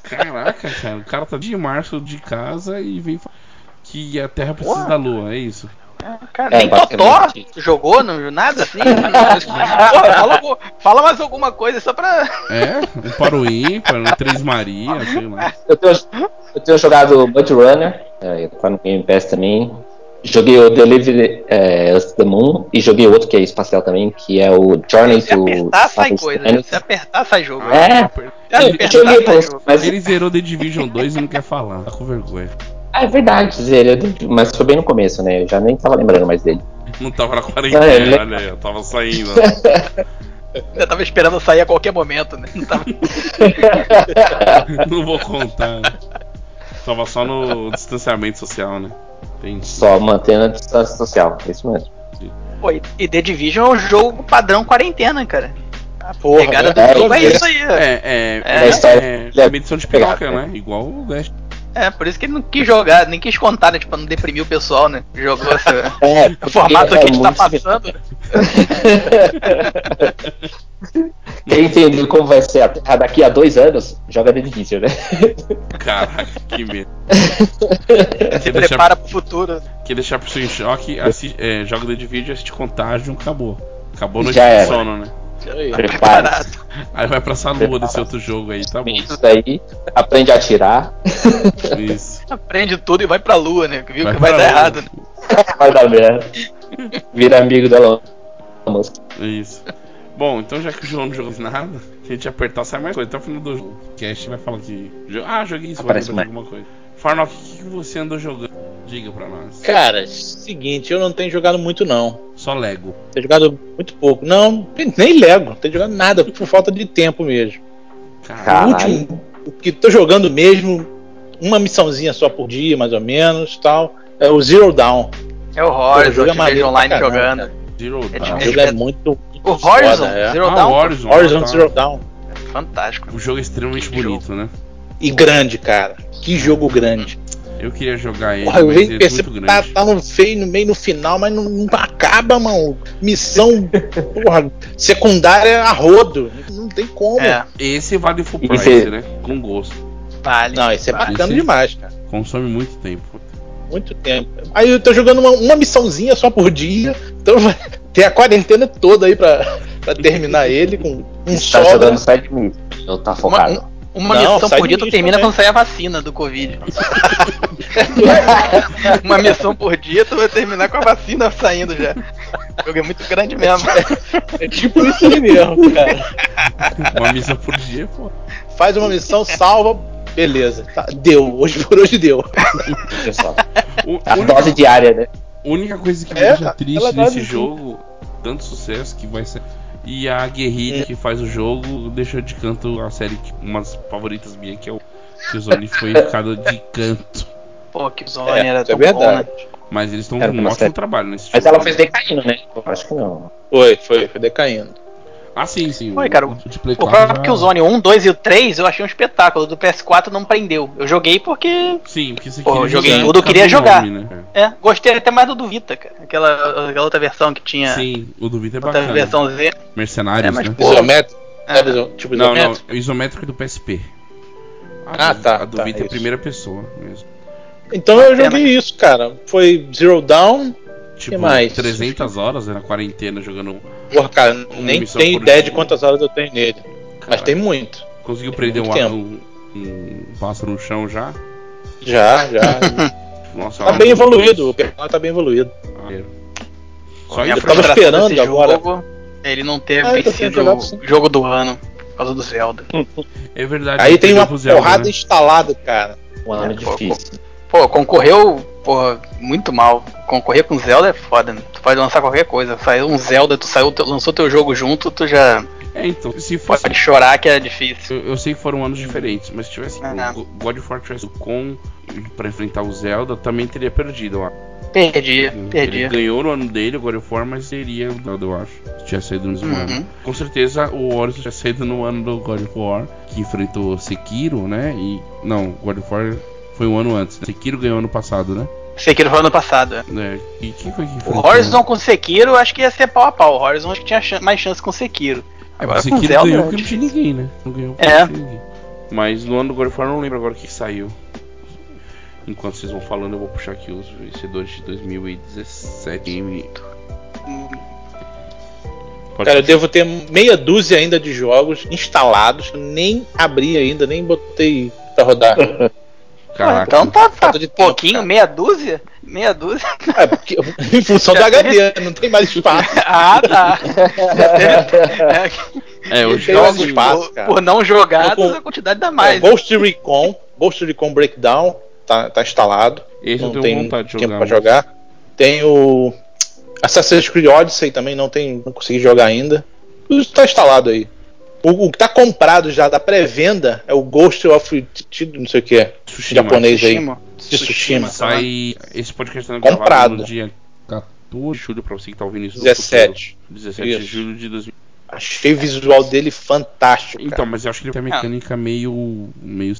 Caraca, cara. O cara tá de março de casa e vem falar que a Terra precisa da lua, é isso. Cara, É, nem Totó jogou, não, nada assim. Porra, fala, fala mais alguma coisa só pra. É, um para o ímpar, um Três Maria, sei lá. Eu tenho, eu tenho jogado Mud Runner, é, tá no Game Pass também. Joguei o Delivery é, Us the Moon e joguei outro que é espacial também, que é o Journey Se to apertar, sai coisa. Planet. Se apertar, sai jogo. É, Se eu apertar, joguei, sai jogo. mas Ele zerou The Division 2 e não quer falar, tá com vergonha. Ah, é verdade, zerei, mas foi bem no começo, né? Eu já nem tava lembrando mais dele. Não tava na quarentena, Ah, ele- olha aí, eu tava saindo. Eu tava esperando sair a qualquer momento, né? Não tava- Não vou contar. né? Tava só no distanciamento social, né? Tem. Só mantendo a distância social, é isso mesmo. Pô, e- e The Division é o jogo padrão quarentena, cara. A Porra, pegada do é, jogo é é. isso aí. É, é, É, é, é, é é medição de piroca, né? Igual o Dash. É, por isso que ele não quis jogar, nem quis contar, né? Tipo, pra não deprimir o pessoal, né? Jogou essa, É, o formato é que a gente tá passando. Quem entendeu como vai ser a Terra daqui a dois anos, joga The Division, né? Caraca, que medo. Se Quer deixar, prepara pro futuro. quer deixar a pessoa em choque, assi- é, joga The Division, assiste Contágio, acabou. Acabou no Já era. sono, né? Aí. Prepara. Preparado. Aí vai pra essa lua desse outro jogo aí, tá bom. Isso aí, aprende a atirar, Isso. Aprende tudo e vai pra lua, né? Viu Vai que vai dar lua. errado, né? vai dar merda. Vira amigo da Elon Musk. Isso. Bom, então já que o João não jogou nada, se a gente apertar, sai mais coisa. Até o final do cast vai falar que. Ah, joguei isso, vai Aparece mais. alguma coisa. Farnock, o que, que você andou jogando? Diga pra nós. Cara, seguinte, eu não tenho jogado muito não. Só Lego. Tenho jogado muito pouco. Não, nem Lego, não tenho jogado nada por falta de tempo mesmo. Cara, O Caralho. último, o que tô jogando mesmo, uma missãozinha só por dia, mais ou menos, tal, é o Zero Down. É o Horizon, jogo é eu te vejo online caramba, jogando. cara. Zero É Dawn. O É jogo de- é muito, muito O Horizon, foda, é. Zero Ah, Dawn, o Horizon. Horizon. Zero Dawn. fantástico. O jogo é extremamente Que bonito, né? E grande, cara. Que jogo grande. Eu queria jogar ele, Porra, eu mas venho ele é muito tá, grande. tá no feio, no meio, no final, mas não, não acaba, mano. Missão, porra, secundária a rodo. Não tem como. É, Esse vale full price, você- né? Com gosto. vale. Não, isso é vale. bacana Esse- demais, cara. Consome muito tempo. Muito tempo. Aí eu tô jogando uma, uma missãozinha só por dia. Então ter a quarentena toda aí pra, pra terminar ele com um Tá sobra. jogando side mid. Eu tá focado. Uma Não, missão sai por dia tu termina também. quando sair a vacina do Covid. Uma missão por dia tu vai terminar com a vacina saindo já. O jogo é muito grande mesmo. É tipo isso aí mesmo, cara. Uma missão por dia, pô. Faz uma missão, salva, beleza. Tá, deu. Hoje por hoje deu. O- A única- dose diária, né? única coisa que me É, deixa triste nesse jogo, tanto sucesso que vai ser. E a guerrilha É. que faz o jogo deixou de canto a série que umas favoritas minhas, que é o que o Zone foi ficado de canto. Pô, que Zone É, era é tão bom, né? Mas eles estão com um ótimo série. trabalho nesse Mas jogo. ela foi decaindo, né? Eu acho que não. Foi, foi, foi decaindo. Ah, sim, sim. Foi, cara, O, O Play O 4 próprio já- Killzone 1, 2 e o 3 eu achei um espetáculo. O do PS4 não prendeu. Eu joguei porque. Sim, porque você Pô, queria eu joguei jogar tudo, eu queria jogar. nome, né? É, gostei até mais do do Vita, cara. Aquela, aquela outra versão que tinha. Sim, o do Vita é outra bacana. versão Z. Mercenários, É, mas, né? Pô. Isométrico? Ah. Iso- tipo Não, não, isométrico? o isométrico é do PSP. Ah, do- tá, A do tá, Vita é isso. primeira pessoa mesmo. Então eu joguei isso, cara. Foi Zero Down. Tipo, mais? 300 horas na quarentena jogando. Porra, cara, nem tenho ideia de quantas horas eu tenho nele. Mas Cara, tem muito. Conseguiu prender um, muito tempo. um, um pássaro no chão já? Já, já. Nossa, tá olha, bem evoluído. O personagem tá bem evoluído. maneiro. Só isso. tava esperando agora. Jogo, ele não ter Ah, eu vencido o jogo do ano por causa do Zelda. É verdade. Aí tem uma Zelda, porrada né? instalada, cara. Um ano É, pô, difícil. Pô, concorreu, porra, muito mal. Concorrer com Zelda é foda, né? Tu pode lançar qualquer coisa. Saiu um Zelda, tu saiu, teu- lançou teu jogo junto, tu já É, então, se fosse. pode chorar que é difícil. Eu, eu sei que foram anos diferentes, mas se tivesse Ah. o God of War tivesse o com pra enfrentar o Zelda, também teria perdido. eu acho. Perdi, Ele ganhou no ano dele, o God of War, mas seria o Zelda, eu acho. Se tivesse saído no mesmo Uhum. ano. Com certeza o Horizon tinha saído no ano do God of War, que enfrentou Sekiro, né? E. Não, God of War foi um ano antes. Né? Sekiro ganhou ano passado, né? Sekiro foi ano passado. é. É, E quem foi que O enfrentou? Horizon com Sekiro, eu acho que ia ser pau a pau. O Horizon acho que tinha mais chance com Sekiro. É, Agora mas com Sekiro Zelda ganhou porque não tinha ninguém, né? Não ganhou porque É. não tinha ninguém. Mas no ano do God of War eu não lembro agora o que saiu. Enquanto vocês vão falando, eu vou puxar aqui os vencedores de 2017. Game. Pode Cara, eu devo ter meia dúzia ainda de jogos instalados. Nem abri ainda, nem botei pra rodar. Caraca. Então tá, tá Falta de pouquinho, cara. meia dúzia? Meia dúzia? É, porque, em função do HD, não tem mais espaço. ah, tá. É, os Tem mais jogos. espaço. por, cara. por não jogados, com- a quantidade dá É, mais. Ghost Recon, Ghost Recon Breakdown, tá, tá instalado. Esse não tem tempo jogar. pra jogar. Tem o Assassin's Creed Odyssey também, não, tem, não consegui jogar ainda. Tudo tá instalado aí. O, o que tá comprado já da pré-venda é o Ghost of não sei o que é. Tsushima. japonês aí. Tsushima. De Tsushima. Sai. Esse podcast tá Comprado. no dia 14 de julho, pra você que tá ouvindo isso. no 17. futuro. 17 de Isso. julho de 2000. Achei o visual dele fantástico. Então, cara. mas eu acho que ele tem a mecânica meio. meio.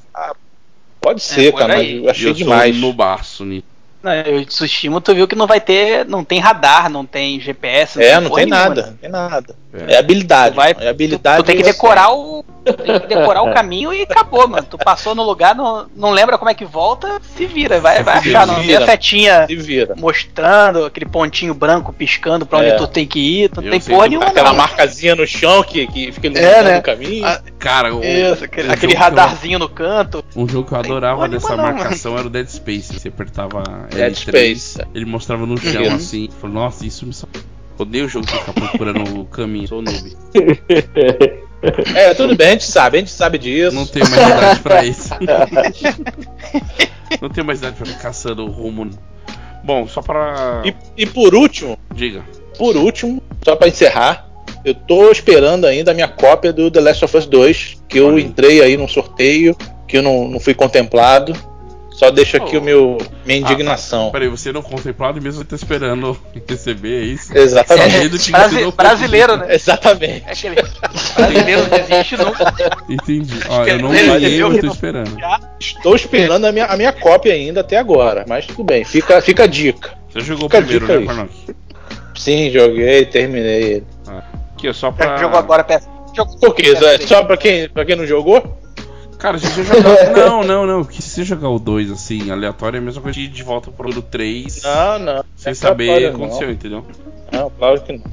Pode ser, por cara, mas eu achei eu demais. sou no baço nisso. Não, o Tsushima tu viu que não vai ter, não tem radar, não tem GPS, É, não porra tem nenhuma, nada, né? não tem nada. É. É habilidade. Tu vai- é habilidade. Tu tem que decorar o. Tem que decorar o caminho e acabou, mano. Tu passou no lugar, não, não lembra como é que volta, se vira, vai, vai Se achar, não tem a setinha Se vira. mostrando, aquele pontinho branco piscando pra onde É. tu tem que ir, tu não Eu tem porra nenhuma. Aquela não. marcazinha no chão que, que fica iluminando É, né? o caminho. Ah, Cara, o, Isso, aquele, aquele que eu- radarzinho no canto. Um jogo que eu adorava dessa não, marcação era o Dead Space. Você apertava Dead L3, Space. ele mostrava no chão Uhum. assim. Falei, nossa, isso me. Odeio o jogo que fica procurando o caminho. Sou noob. É, tudo bem, a gente sabe, a gente sabe disso. Não tenho mais idade pra isso. Não tenho mais idade pra ficar caçando o rumo. Bom, só pra. E, e por último, Diga. por último, só pra encerrar, Eu tô esperando ainda a minha cópia do The Last of Us 2, que eu Olha. entrei aí num sorteio, que eu não, não fui contemplado. Só deixo aqui Oh. o meu minha indignação. Peraí, você não contemplado mesmo tá esperando receber, é isso? Exatamente. Que Brasi- não- brasileiro, né? Exatamente. É aquele brasileiro não desiste nunca. Entendi. Ó, eu não ele- eu tô esperando. Estou esperando a minha, a minha cópia ainda até agora, mas tudo bem. Fica, fica a dica. Você jogou Fica primeiro, né, aí. Farnock? Sim, joguei, terminei ele. Aqui, ó, só pra. Jogou agora, peça. Jogou Por quê? É só pra quem, pra quem não jogou? Cara, se você jogar. não, não, não. Porque se você jogar o 2 assim, aleatório, é a mesma coisa de ir de volta pro 3 Não, não. sem É saber o que aconteceu, entendeu? Não, claro que não.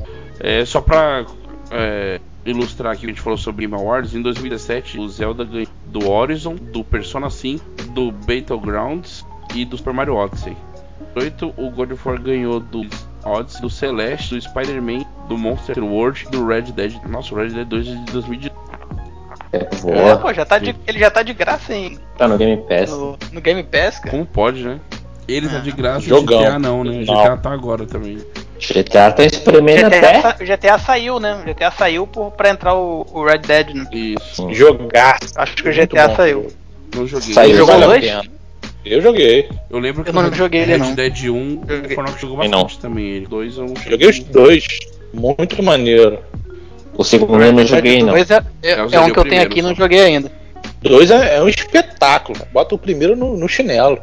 É, só pra é, ilustrar aqui, a gente falou sobre Game Awards. Em 2017, o Zelda ganhou do Horizon, do Persona 5, do Battlegrounds e do Super Mario Odyssey. Em 2018, o God of War ganhou do Odyssey, do Celeste, do Spider-Man, do Monster World, do Red Dead. Nossa, o Red Dead 2 é de 2018. É, É, pô, já tá de, ele já tá de graça em, Tá no Game Pass. no, no Game Pass, cara. Como pode, né? Ele tá de graça e Jogão. GTA não, né? Não. GTA tá agora também. GTA tá espremendo GTA, até. o GTA saiu, né? O GTA saiu por, pra entrar o, o Red Dead, né? Isso. Jogar. Acho que o GTA bom. saiu. Não joguei. Saiu. Jogou dois? Eu joguei. Eu lembro que Eu não o joguei ele, Red não. Dead 1, o Joguei. Fornox jogou Eu não. bastante também. Ele. Dois eu não Joguei os dois. Muito maneiro. O segundo eu não joguei, não. Dois é, é, é um que eu tenho aqui e não joguei ainda. Dois é, é um espetáculo. Bota o primeiro no, no chinelo.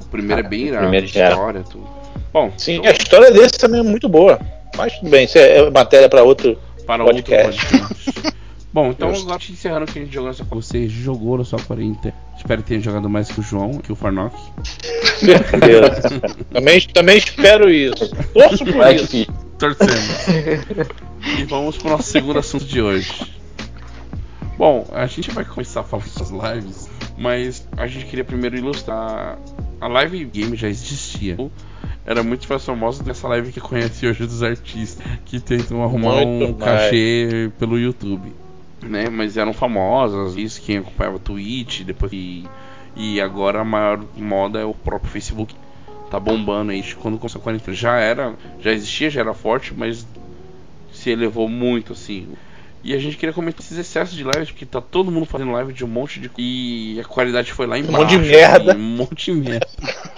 O primeiro é bem irado. primeiro já era. história, tudo. Bom, Sim, então, a história desse também é muito boa. Mas tudo bem, isso é é matéria pra outro. para podcast. outro podcast. Bom, então Justo. agora encerrando o que a gente jogou nessa Você jogou na sua quarentena. Espero que tenha jogado mais que o João, que o Farnock. Certeza. também, também espero isso. Torço por isso. filho. E vamos para o nosso segundo assunto de hoje. Bom, a gente vai começar a falar das lives, mas a gente queria primeiro ilustrar. A live game já existia. Era muito mais famosa dessa live que conhece hoje dos artistas que tentam arrumar Muito um mais. cachê pelo YouTube. Né? Mas eram famosas, isso quem acompanhava Twitch, depois e, e agora a maior moda é o próprio Facebook. Tá bombando aí quando começou a quarentena. Já era, já existia, já era forte, mas se elevou muito assim. E a gente queria comentar esses excessos de lives, porque tá todo mundo fazendo live de um monte de. E a qualidade foi lá embaixo. monte de merda. assim, um monte de merda.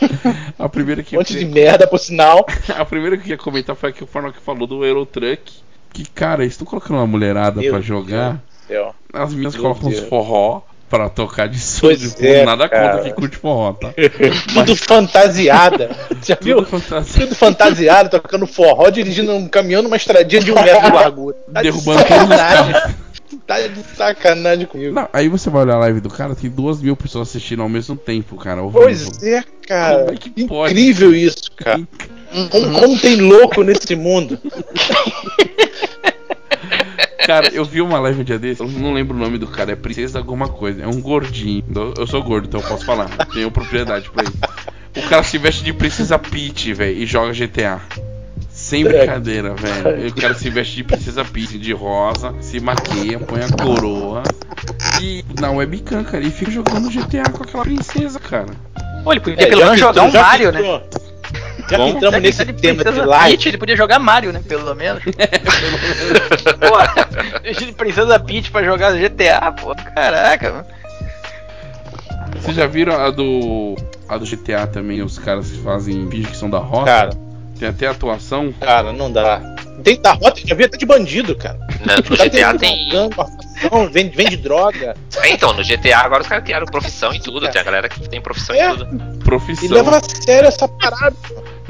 a primeira que Um monte de merda, por sinal. a primeira que eu ia comentar foi a que o Farnock falou do Eurotruck. Que, cara, eles estão colocando uma mulherada pra jogar. Deus. As Meu colocam uns Deus. forró pra tocar de. Pois de é, nada cara. contra que curte forró, tá? Tudo fantasiada. Já viu? Tudo. Tudo fantasiado, tocando forró, dirigindo um caminhão numa estradinha de um metro de largura. Tá de Derrubando os sacanagem. Tá de sacanagem comigo. Não, aí você vai olhar a live do cara, tem duas mil pessoas assistindo ao mesmo tempo, cara. vivo. Pois é, cara. Como é que pode? Incrível isso, cara. Como, como tem louco nesse mundo? Cara, eu vi uma live um dia desse, eu não lembro o nome do cara, é Princesa alguma coisa, é um gordinho. Eu sou gordo, então eu posso falar, tenho propriedade pra isso. O cara se veste de Princesa Peach, velho, e joga GTA. Sem brincadeira, velho. O cara se veste de Princesa Peach, de rosa, se maquia, põe a coroa. E na webcam, cara, e fica jogando GTA com aquela princesa, cara. Pô, ele podia É, pelo menos jogar um Mario, né? Já que Bom. entramos Já que nesse tá de tema de live. Peach, ele podia jogar Mario, né? Pelo menos. pô, deixa de Princesa Peach pra jogar GTA, pô. Caraca, mano. Vocês já viram a do. A do GTA também, os caras que fazem vídeo que são da rota? Cara, Tem até atuação. cara, não dá. Tem da rota, já vi até de bandido, cara. Na- no Tá GTA tem. gangue, vende, vende droga. É, então, no GTA agora os caras criaram profissão e tudo. Tem a galera que tem profissão É. e tudo. E Profissão. leva a sério essa parada.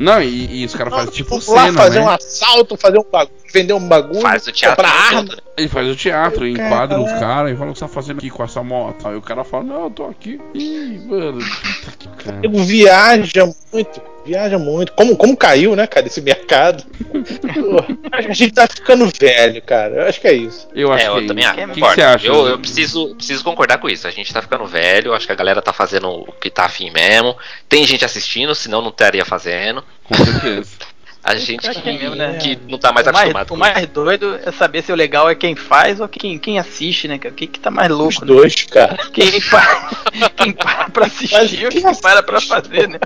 Não, e, e os caras fazem tipo lá cena, fazer né? um assalto, fazer um bagulho, vender um bagulho, Faz o teatro comprar arma. né? Ele faz o teatro, Meu enquadra os cara. caras e fala o que você tá fazendo aqui com essa moto. Aí o cara fala, não, eu tô aqui. Ih, mano, puta que cara. Nego viaja muito, viaja muito. Como, como caiu, né, cara, esse mercado? Pô, a gente tá ficando velho, cara. Eu acho que é isso. Eu acho É, que eu também isso. acho. O que, que acha? Eu, eu preciso, preciso concordar com isso. A gente tá ficando velho, acho que a galera tá fazendo o que tá afim mesmo. Tem gente assistindo, senão não estaria fazendo. Com certeza. A gente que que, é mesmo, né? que não tá mais o mais, acostumado o com mais doido é saber se o legal é quem faz ou quem, quem assiste, né? O que, que tá mais Os louco, né? dois, cara. Quem para, quem para pra assistir ou quem para pra fazer, né?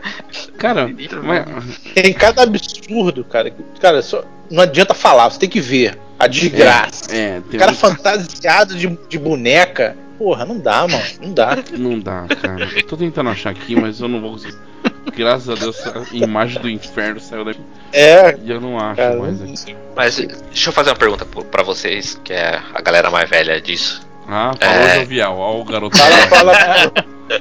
Cara, Sinistro, mas, Tem cada absurdo, cara. que- Cara, só, não adianta falar, você tem que ver. A desgraça. É, tem O cara um- fantasiado de, de boneca. Porra, não dá, mano. Não dá. Não dá, cara. Eu tô tentando achar aqui, mas eu não vou conseguir. Graças a Deus, a imagem do inferno saiu daqui. É, E eu não acho cara. mais aqui. Mas deixa eu fazer uma pergunta pra vocês, que é a galera mais velha disso. Ah, falou É. jovial. Ó, o garoto. Fala, fala.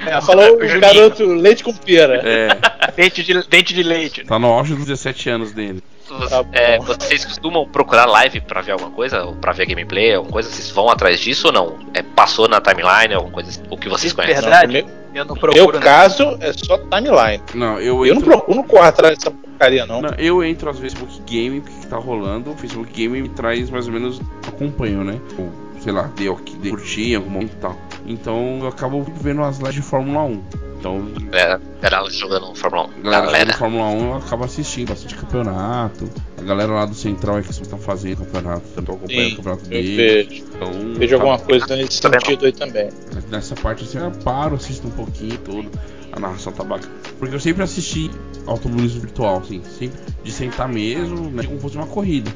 É, falou o Juninho. garoto leite com pera. É, Dente de, dente de leite. né? tá no auge dos 17 anos dele. Tá. É, vocês costumam procurar live pra ver alguma coisa? Ou pra ver gameplay, alguma coisa? Vocês vão atrás disso ou não? É, passou na timeline, alguma coisa assim, o que vocês conhecem? verdade. Não, Eu não Meu procuro. né? caso é só timeline. Não, eu Eu não procuro, não corro atrás dessa porcaria, não. Não, eu entro às vezes no Facebook Game, porque tá rolando. O Facebook Game me traz mais ou menos. Acompanho, né? Ou, sei lá, deu aqui, deu curtir em algum momento e tal. Então eu acabo vendo as lives de Fórmula 1. Então, É, galera jogando Fórmula 1. a galera Galera. Fórmula 1 eu acabo assistindo bastante campeonato. A galera lá do Central é que estão fazendo campeonato. Eu tô acompanhando o Sim, campeonato eu dele. vejo. Então, Vejo tá- alguma coisa nesse Tá vendo? sentido aí também. Nessa parte assim, eu paro, assisto um pouquinho tudo. A narração tá bacana. Porque eu sempre assisti automobilismo virtual, assim, sempre de sentar mesmo, né, como fosse uma corrida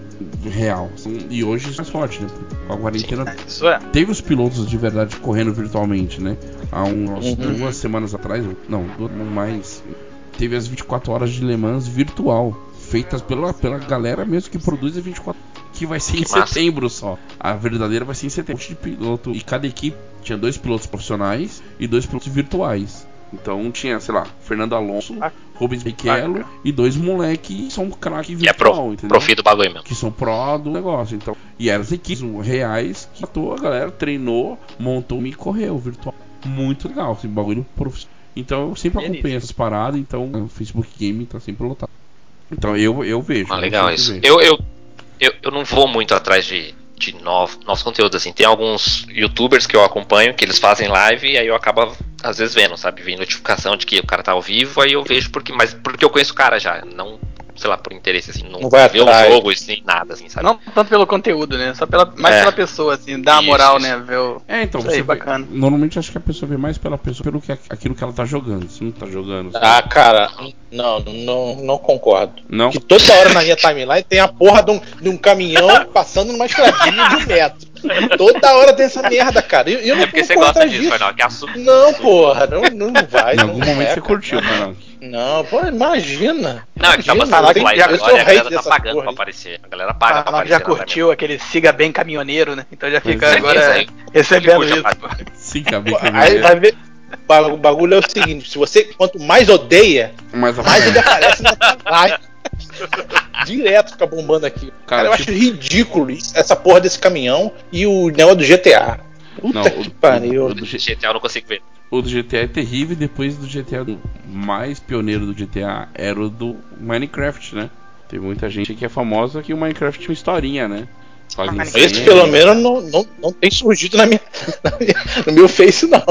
real. assim, e hoje isso é mais forte, né? Com a quarentena Isso é. teve os pilotos de verdade correndo virtualmente, né? Há uns Uhum. duas semanas atrás, não, duas, não mais. Teve as 24 horas de Le Mans virtual, feitas pela, pela galera mesmo que produz a 24 que vai ser em Que massa. setembro só. A verdadeira vai ser em setembro. Um de piloto e cada equipe tinha dois pilotos profissionais e dois pilotos virtuais. Então tinha, sei lá, Fernando Alonso, Ah. Rubens Barrichello e dois moleques que são craque Que é virtual, pro, entendeu? profi do bagulho mesmo. que são pró do negócio. Então, e eram as equipes reais que matou a galera, treinou, montou e correu virtual. Muito legal, assim, bagulho profissional. Então eu sempre Beleza. acompanho essas paradas, então o Facebook Game tá sempre lotado. Então eu, eu vejo. Ah, eu legal isso. vejo. Eu, eu, eu, eu não vou muito atrás de, de novos, novos conteúdos, assim. Tem alguns youtubers que eu acompanho, que eles fazem live e aí eu acabo, às vezes, vendo, sabe? Vem notificação de que o cara tá ao vivo, aí eu vejo porque. Mas porque eu conheço o cara já, não, sei lá, por interesse, assim, não, Não vai ver o atrás. jogo, assim, nada, assim, sabe? Não tanto pelo conteúdo, né? Só pela, mais É. pela pessoa, assim, dar uma Isso, moral, isso. né? Ver o... É, então Isso aí, você vê- bacana. normalmente acho que a pessoa vê mais pela pessoa pelo que aquilo que ela tá jogando. Se não tá jogando. Ah, cara, não, não, não concordo. Não? Que toda hora na minha timeline tem a porra de um, de um caminhão passando numa estradinha de um metro. Toda hora tem essa merda, cara. Eu, eu não É porque você gosta disso. disso, Fernando, que assunto. Não, porra, não, não vai. Em não algum é, momento você cara. curtiu, Fernando. Não, pô, imagina. Não, é que tá passando tem- live eu agora sou a rei galera tá pagando porra pra aparecer. A galera paga pra Ah, aparecer. já na curtiu aquele siga bem caminhoneiro, né? Então já fica timeline. agora aí. recebendo isso. página. Sim, cabelo Aí vai ver. O ba- O bagulho é o seguinte: se você quanto mais odeia, Mas mais ele aparece na timeline. Direto fica bombando aqui. Cara, Cara, eu tipo- acho ridículo isso, essa porra desse caminhão e o negócio do GTA. Puta Não, que o- pariu. o do G- GTA eu não consigo ver. O do GTA é terrível e depois do GTA do mais pioneiro do GTA era o do Minecraft, né? Tem muita gente que é famosa que o Minecraft tinha uma historinha, né? Minecraft. Esse pelo menos não, não, não tem surgido na minha, na minha- no meu Face, não.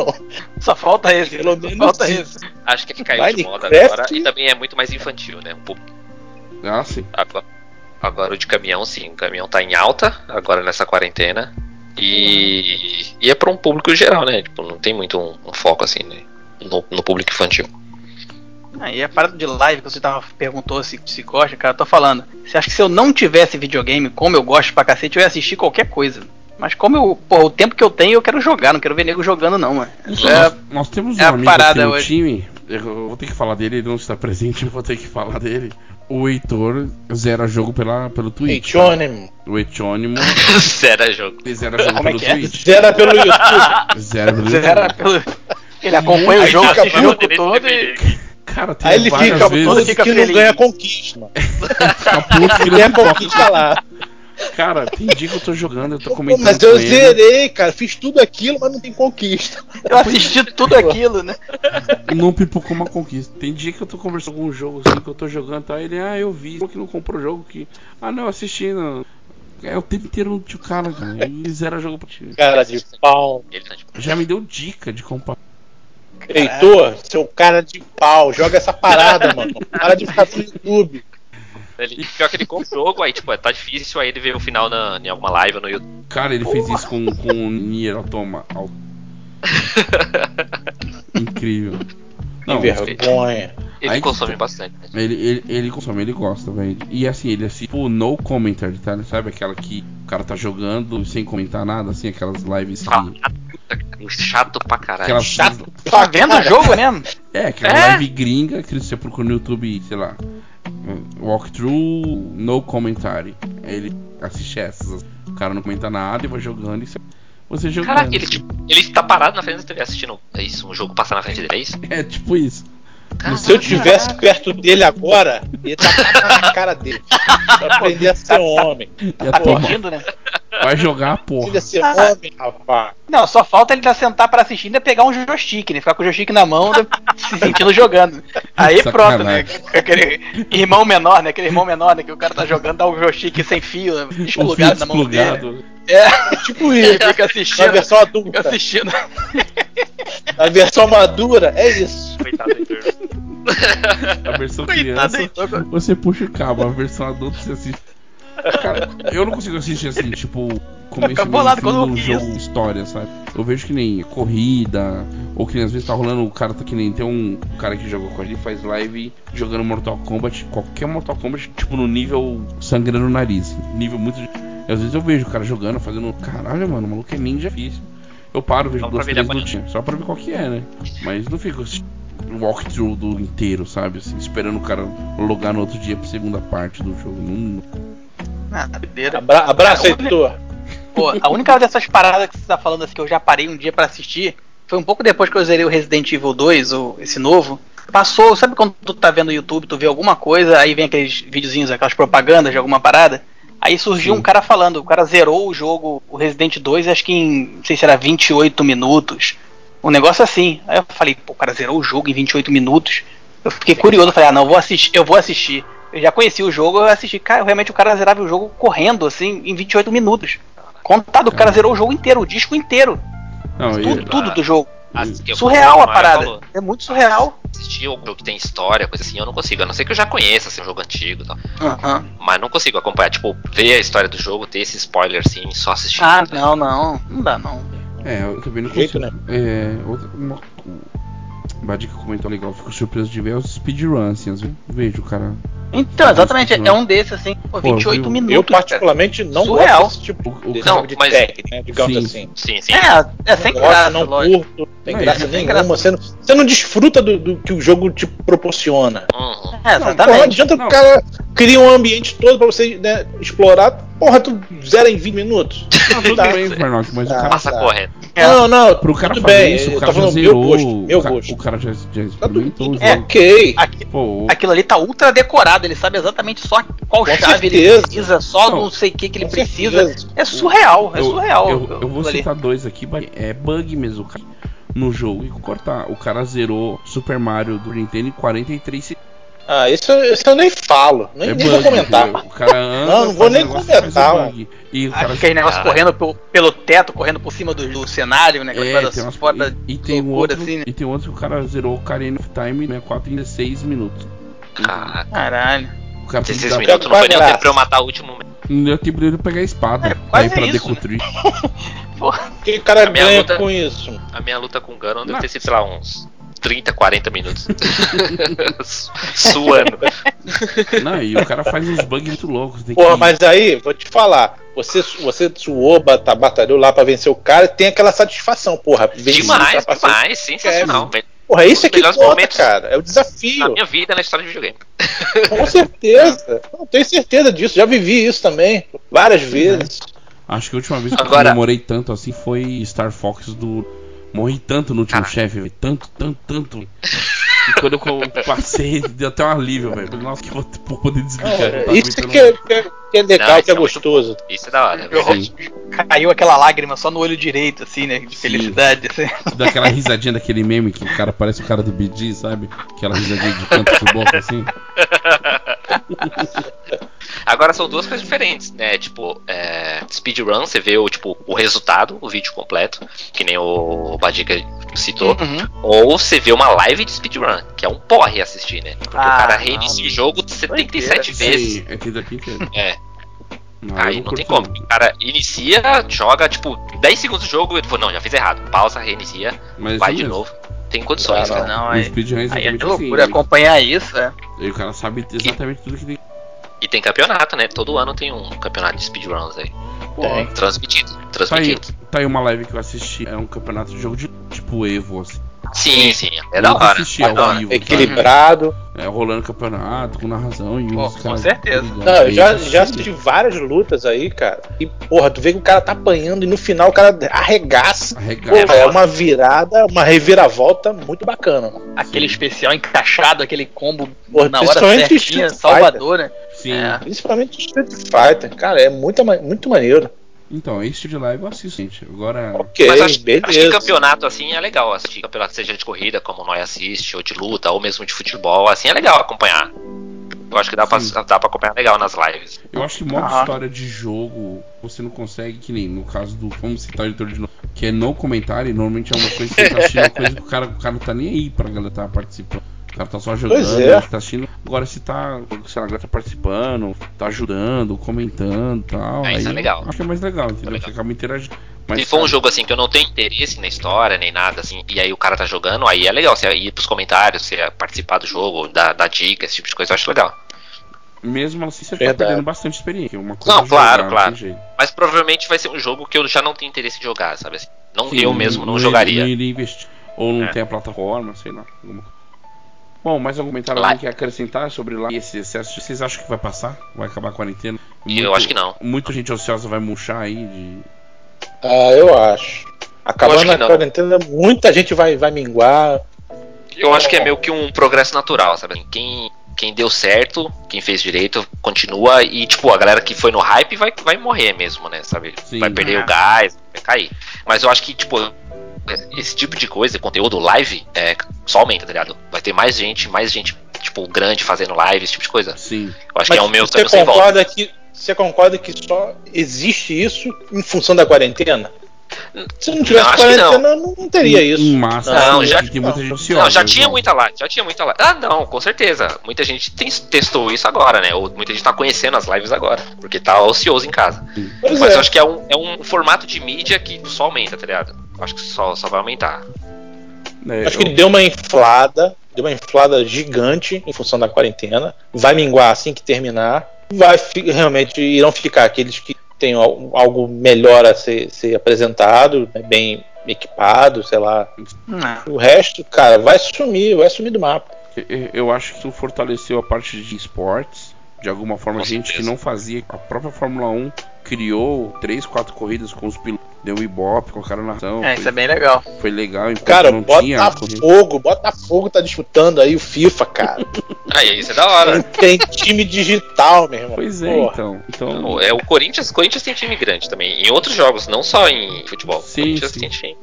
Só falta esse, Pelo menos falta esse. Acho que ele caiu de moda Minecraft? agora e também é muito mais infantil, né? Um pouco. Ah, sim. Agora, agora o de caminhão, sim. O caminhão tá em alta agora nessa quarentena. E, e é pra um público geral, né? Tipo, não tem muito um, um foco assim, né? No, no público infantil. Aí a parada de live que você tava, perguntou se, se gosta, cara, eu tô falando. Você acha que se eu não tivesse videogame, como eu gosto pra cacete, eu ia assistir qualquer coisa. Mas como eu, pô, o tempo que eu tenho, eu quero jogar, não quero ver nego jogando, não, mano. É, Nós, nós temos um é a amigo parada aqui no hoje. time, eu vou ter que falar dele, ele não está presente, eu vou ter que falar dele. O Heitor zera jogo pela, pelo Twitch. tá? O Etônimo Sério, jogo. ele zera jogo Como é pelo que é? Twitch. Zera pelo YouTube. Zera pelo YouTube. pelo. Ele acompanha o jogo, fica assiste o jogo todo e. Cara, tem Aí ele várias fica vezes fica que não feliz. ganha conquista, mano. fica puto que Ele é não pipoca. conquista lá. Cara, tem dia que eu tô jogando, eu tô comentando mas com eu ele. zerei, cara. Fiz tudo aquilo, mas não tem conquista. Eu assisti tudo aquilo, né? não pipocou uma conquista. Tem dia que eu tô conversando com um jogo assim que eu tô jogando, tá? Ele, ah, eu vi, que não comprou o jogo que. Ah não, assisti não. É o tempo inteiro no tio cara, cara. Ele zera jogo pra ti. Cara de pau. Tá. Já me deu dica de comprar. Heitor, seu cara de pau. Joga essa parada, mano. Para de ficar no YouTube. Ele, pior que ele compra o jogo, aí tipo, tá difícil, aí ele vê o final na, em alguma live no YouTube. Cara, ele fez isso com, com o Nier Automa. Au- Incrível. Que Não, vergonha. Ele Aí que consome tá. bastante. né? Ele, ele, ele consome, ele gosta, velho. E assim, ele assim, tipo, no commentary, tá? Sabe aquela que o cara tá jogando sem comentar nada, assim, aquelas lives que. Chato pra caralho. Aquelas, Chato. Tá vendo o jogo mesmo? É, aquela É? live gringa que você procura no YouTube, sei lá. Walkthrough, no commentary. Aí ele assiste essas. O cara não comenta nada e vai jogando e você, você jogando. Caraca, ele, tipo, ele tá parado na frente da TV assistindo é isso, um jogo passar na frente dele, é isso? É tipo isso. Se eu tivesse perto dele agora, ia tapar na cara dele. Pra aprender a ser homem. E a Tá pedindo, né? Vai jogar a porra. Aprender a ser homem, rapaz. Não, só falta ele sentar pra assistir e ainda pegar um joystick, né? Ficar com o joystick na mão, se sentindo jogando. Aí pronto, né? Aquele irmão menor, né? Aquele irmão menor, né? Que o cara tá jogando, dá um joystick sem fio, né? Desplugado na mão dele. desplugado. É, Tipo ele isso. fica Na assistindo. versão Fica adulta. assistindo. Na versão madura, é isso. Coitado do Heitor. A versão Coitado, criança, você puxa o cabo. A versão adulta, você assiste. Cara, eu não consigo assistir assim, tipo, começo Fica meio bolado eu do jogo história, sabe? Eu vejo que nem corrida, ou que nem às vezes tá rolando, o cara tá que nem tem um cara que joga com a gente, faz live jogando Mortal Kombat, qualquer Mortal Kombat, tipo, no nível sangrando o nariz. Nível muito. E às vezes eu vejo o cara jogando, fazendo. Caralho, mano, o maluco é ninja difícil. Eu paro, vejo Só duas, ver três ele lutinhas, só pra ver qual que é, né? Mas não fico assistindo o walkthrough do inteiro, sabe? Assim, esperando o cara logar no outro dia pra segunda parte do jogo. Não, Ah, doideira. Abra abraço, Cara, Heitor. Pô, a única dessas paradas que você tá falando assim que eu já parei um dia pra assistir foi um pouco depois que eu zerei o Resident Evil 2, o, esse novo. Passou, sabe quando tu tá vendo no YouTube, tu vê alguma coisa, aí vem aqueles videozinhos, aquelas propagandas de alguma parada. Aí surgiu Sim. um cara falando, o cara zerou o jogo, o Resident 2, acho que em, não sei se era 28 minutos. Um negócio assim. Aí eu falei, pô, o cara zerou o jogo em 28 minutos. Eu fiquei curioso, falei, ah, não, eu vou assistir, eu vou assistir. Eu já conheci o jogo, eu assisti. Cara, realmente o cara zerava o jogo correndo, assim, em 28 minutos. Contado, o cara zerou o jogo inteiro, o disco inteiro. não Tudo, e- tudo do jogo. Assim, Surreal a parada. falou, É muito surreal. Assistir um jogo que tem história, coisa assim, eu não consigo. A não ser que eu já conheça, assim, um jogo antigo e tal. Aham. Mas não consigo acompanhar, tipo, ver a história do jogo, ter esse spoiler assim, só assistir. Ah, não, não. Não dá, não. É, eu também não Jeito, consigo. É, outra, uma, o Badica comentou legal, fico surpreso de ver os speedruns, assim, às vezes eu vejo o cara. Então, exatamente, é um desses, assim, pô, Pô, 28 viu? minutos. Eu, cara. particularmente, não Surreal. gosto desse tipo O- de, cara- de mas- técnica, né, digamos Sim. assim. Sim, sim. É, é sem não graça, não lógico. curto, tem Não, graça é sem nenhuma. graça. Você não, você não desfruta do, do que o jogo te proporciona. Uhum. É, Não, porra, não exatamente. adianta Não. o cara criar um ambiente todo pra você né, explorar. Porra, tu zera em 20 minutos. Não, tudo Tá. bem, Farnock, mas o Tá. cara. Passa tá. correndo. É. Não, não, Pro cara tudo fazer bem. isso, o eu cara já zerou. meu gosto, meu o, ca- gosto. o cara já, já Tá tudo- experimentou o É. jogo. Ok. Aqui- Pô, Aquilo ali tá ultra decorado, ele sabe exatamente só qual Com chave ele certeza. precisa, só Não, não sei o que, que ele com precisa. certeza. É surreal, é eu, surreal. Eu, eu vou aquilo ali. citar dois aqui, mas é bug mesmo, cara. No jogo e cortar. O cara zerou Super Mario do Nintendo em 43 segundos. Ah, isso, isso eu nem falo. Nem, É nem bug, vou comentar. O cara anda, Não, não vou nem comentar, bug. E o cara Aquele negócio Cara. correndo pelo, pelo teto, correndo por cima do, do cenário, né? É, tem umas, fora e, e tem um loucura, outro, assim, né? e tem outro que o cara zerou o Ocarina of Time 64 em 16 minutos. Caralho. O cara 16 precisa- minutos não foi nem o tempo pra eu matar o último. Não deu tempo dele pegar a espada É, pra quase pra isso, deconstruir. Porra. O que cara ganha luta- com isso? A minha luta com o Ganon deve ter sido, sei lá, uns 30, 40 minutos. Su- Suando. Não, e o cara faz uns bugs muito loucos. Porra, que... mas aí, vou te falar. Você, você suou, bata- batalhou lá pra vencer o cara e tem aquela satisfação, porra. venci, Demais, ultrapassei. demais, sensacional. velho. Porra, isso é que conta, momentos cara. É o Na desafio. minha vida na história de videogame. Com certeza. Não, tenho certeza disso. Já vivi isso também. Várias vezes. Acho que a última vez que eu Agora- comemorei tanto assim foi Star Fox do. Morri tanto no último chefe, velho. Tanto, tanto, tanto. E quando eu passei, deu até um alívio, velho. Falei, Nossa, que vou poder desligar. tava isso que é, que é- que é legal, Não, que é isso é muito gostoso. Isso é da hora. Eu-. Caiu aquela lágrima só no olho direito, assim, né? De felicidade. Assim. Dá aquela risadinha daquele meme que o cara parece o cara do BG, sabe? Aquela risadinha de canto de boca assim. Agora são duas coisas diferentes, né? Tipo, é, speedrun, você vê o, tipo, o resultado, o vídeo completo, que nem o Badica citou. Uhum. Ou você vê uma live de speedrun, que é um porre assistir, né? Porque Ah, o cara não. reinicia o jogo 77 vezes. Sim, é que daqui. É, Não, aí não tem curto, como. O cara inicia, joga, tipo, 10 segundos do jogo, ele falou, não, já fiz errado. Pausa, reinicia, Mas vai de mesmo. novo. tem condições, cara. Não, é aí é exatamente de assim. loucura acompanhar isso, é. E o cara sabe exatamente tudo que tem. E tem campeonato, né? Todo ano tem um campeonato de speedruns aí. Tem. Transmitido. Tá aí, Transmitido. tá aí uma live que eu assisti. É um campeonato de jogo de tipo Evo, assim. Sim, sim. É Eu da nunca hora. assisti É da hora. vivo. Equilibrado. É, rolando campeonato, com narração e Pô, os com certeza. Não, eu já, assisti. já assisti várias lutas aí, cara. E, porra, tu vê que o cara tá apanhando e no final o cara arregaça. Arregata. Porra, é uma virada, uma reviravolta muito bacana, mano. Aquele especial encaixado, aquele combo Pô, na hora certinha. Salvador, né? Sim. É. Principalmente Street Fighter. Cara, é muito, muito maneiro. Então, esse tipo de live eu assisto, gente. Agora. Ok, Mas acho, beleza. acho que campeonato assim é legal assistir. Campeonato seja de corrida, como nós assiste, ou de luta, ou mesmo de futebol, assim é legal acompanhar. Eu acho que dá pra, dá pra acompanhar legal nas lives. Eu acho que modo história de jogo você não consegue, que nem no caso do. Vamos citar o editor de novo. Que é no comentário, normalmente é uma coisa que você tá assistindo, uma coisa que o cara, o cara não tá nem aí pra galera tá participando. O cara tá só jogando, Pois é. tá assistindo. Agora se tá, sei lá, a galera tá participando, tá ajudando, comentando e tal. É, isso aí é legal. Acho que é mais legal, entendeu? legal. Você acaba interagindo. Mas, Se for um cara, jogo assim que eu não tenho interesse na história, nem nada assim, e aí o cara tá jogando, aí é legal você ir pros comentários, você participar do jogo, dar, dar dicas, esse tipo de coisa, eu acho legal. Mesmo assim, você tá Verdade. perdendo bastante experiência. Uma coisa Não, é claro, jogar, claro. Mas provavelmente vai ser um jogo que eu já não tenho interesse em jogar, sabe assim? Não, Sim, eu mesmo não, iria- jogaria. Não iria investir. Ou não É. tem a plataforma, sei lá. alguma coisa. Bom, mais algum comentário Lá- quer acrescentar sobre lá esse excesso? Vocês acham que vai passar? Vai acabar a quarentena? Eu acho que não. Muita gente ociosa vai murchar aí de. Ah, eu acho. Acabando acho que a quarentena, muita gente vai, vai minguar. Eu acho que é meio que um progresso natural, sabe? Quem, quem deu certo, quem fez direito, continua e, tipo, a galera que foi no hype vai, vai morrer mesmo, né? Sabe? Sim. vai perder É. o gás, vai cair. Mas eu acho que, tipo, esse tipo de coisa, conteúdo live, é, só aumenta, tá ligado? Vai ter mais gente, mais gente, tipo, grande fazendo live, esse tipo de coisa. Sim. Eu acho Mas que é o meu você sem volta. concorda que você concorda que só existe isso em função da quarentena? Se não tivesse Não, que quarentena, não. não teria isso. Em massa, Não, já- tem muita gente ociosa. Não, já tinha João. muita live, já tinha muita live. Ah, não, com certeza. Muita gente tem- testou isso agora, né? Ou muita gente tá conhecendo as lives agora, porque tá ocioso em casa. Pois Mas é. eu acho que é um, é um formato de mídia que só aumenta, tá ligado? Acho que só, só vai aumentar. É, Acho que eu- deu uma inflada, deu uma inflada gigante em função da quarentena. Vai minguar assim que terminar. Vai realmente irão ficar aqueles que al- algo melhor a ser, ser apresentado, né, bem equipado, sei lá. Não. O resto, cara, vai sumir, vai sumir do mapa. Eu- acho que isso fortaleceu a parte de esportes. De alguma forma, Com gente que não fazia. A própria Fórmula 1 criou três, quatro corridas com os pilotos. Deu um ibope, colocaram na ação. É, foi, isso é bem legal. foi legal. Enquanto Cara, não tinha. corrida. Botafogo, Botafogo tá disputando aí o FIFA, cara. Aí, isso é da hora. Tem time digital, meu irmão. Pois é, Porra. então. então É o Corinthians, Corinthians tem time grande também. Em outros jogos, não só em futebol. Sim, Corinthians sim. tem time.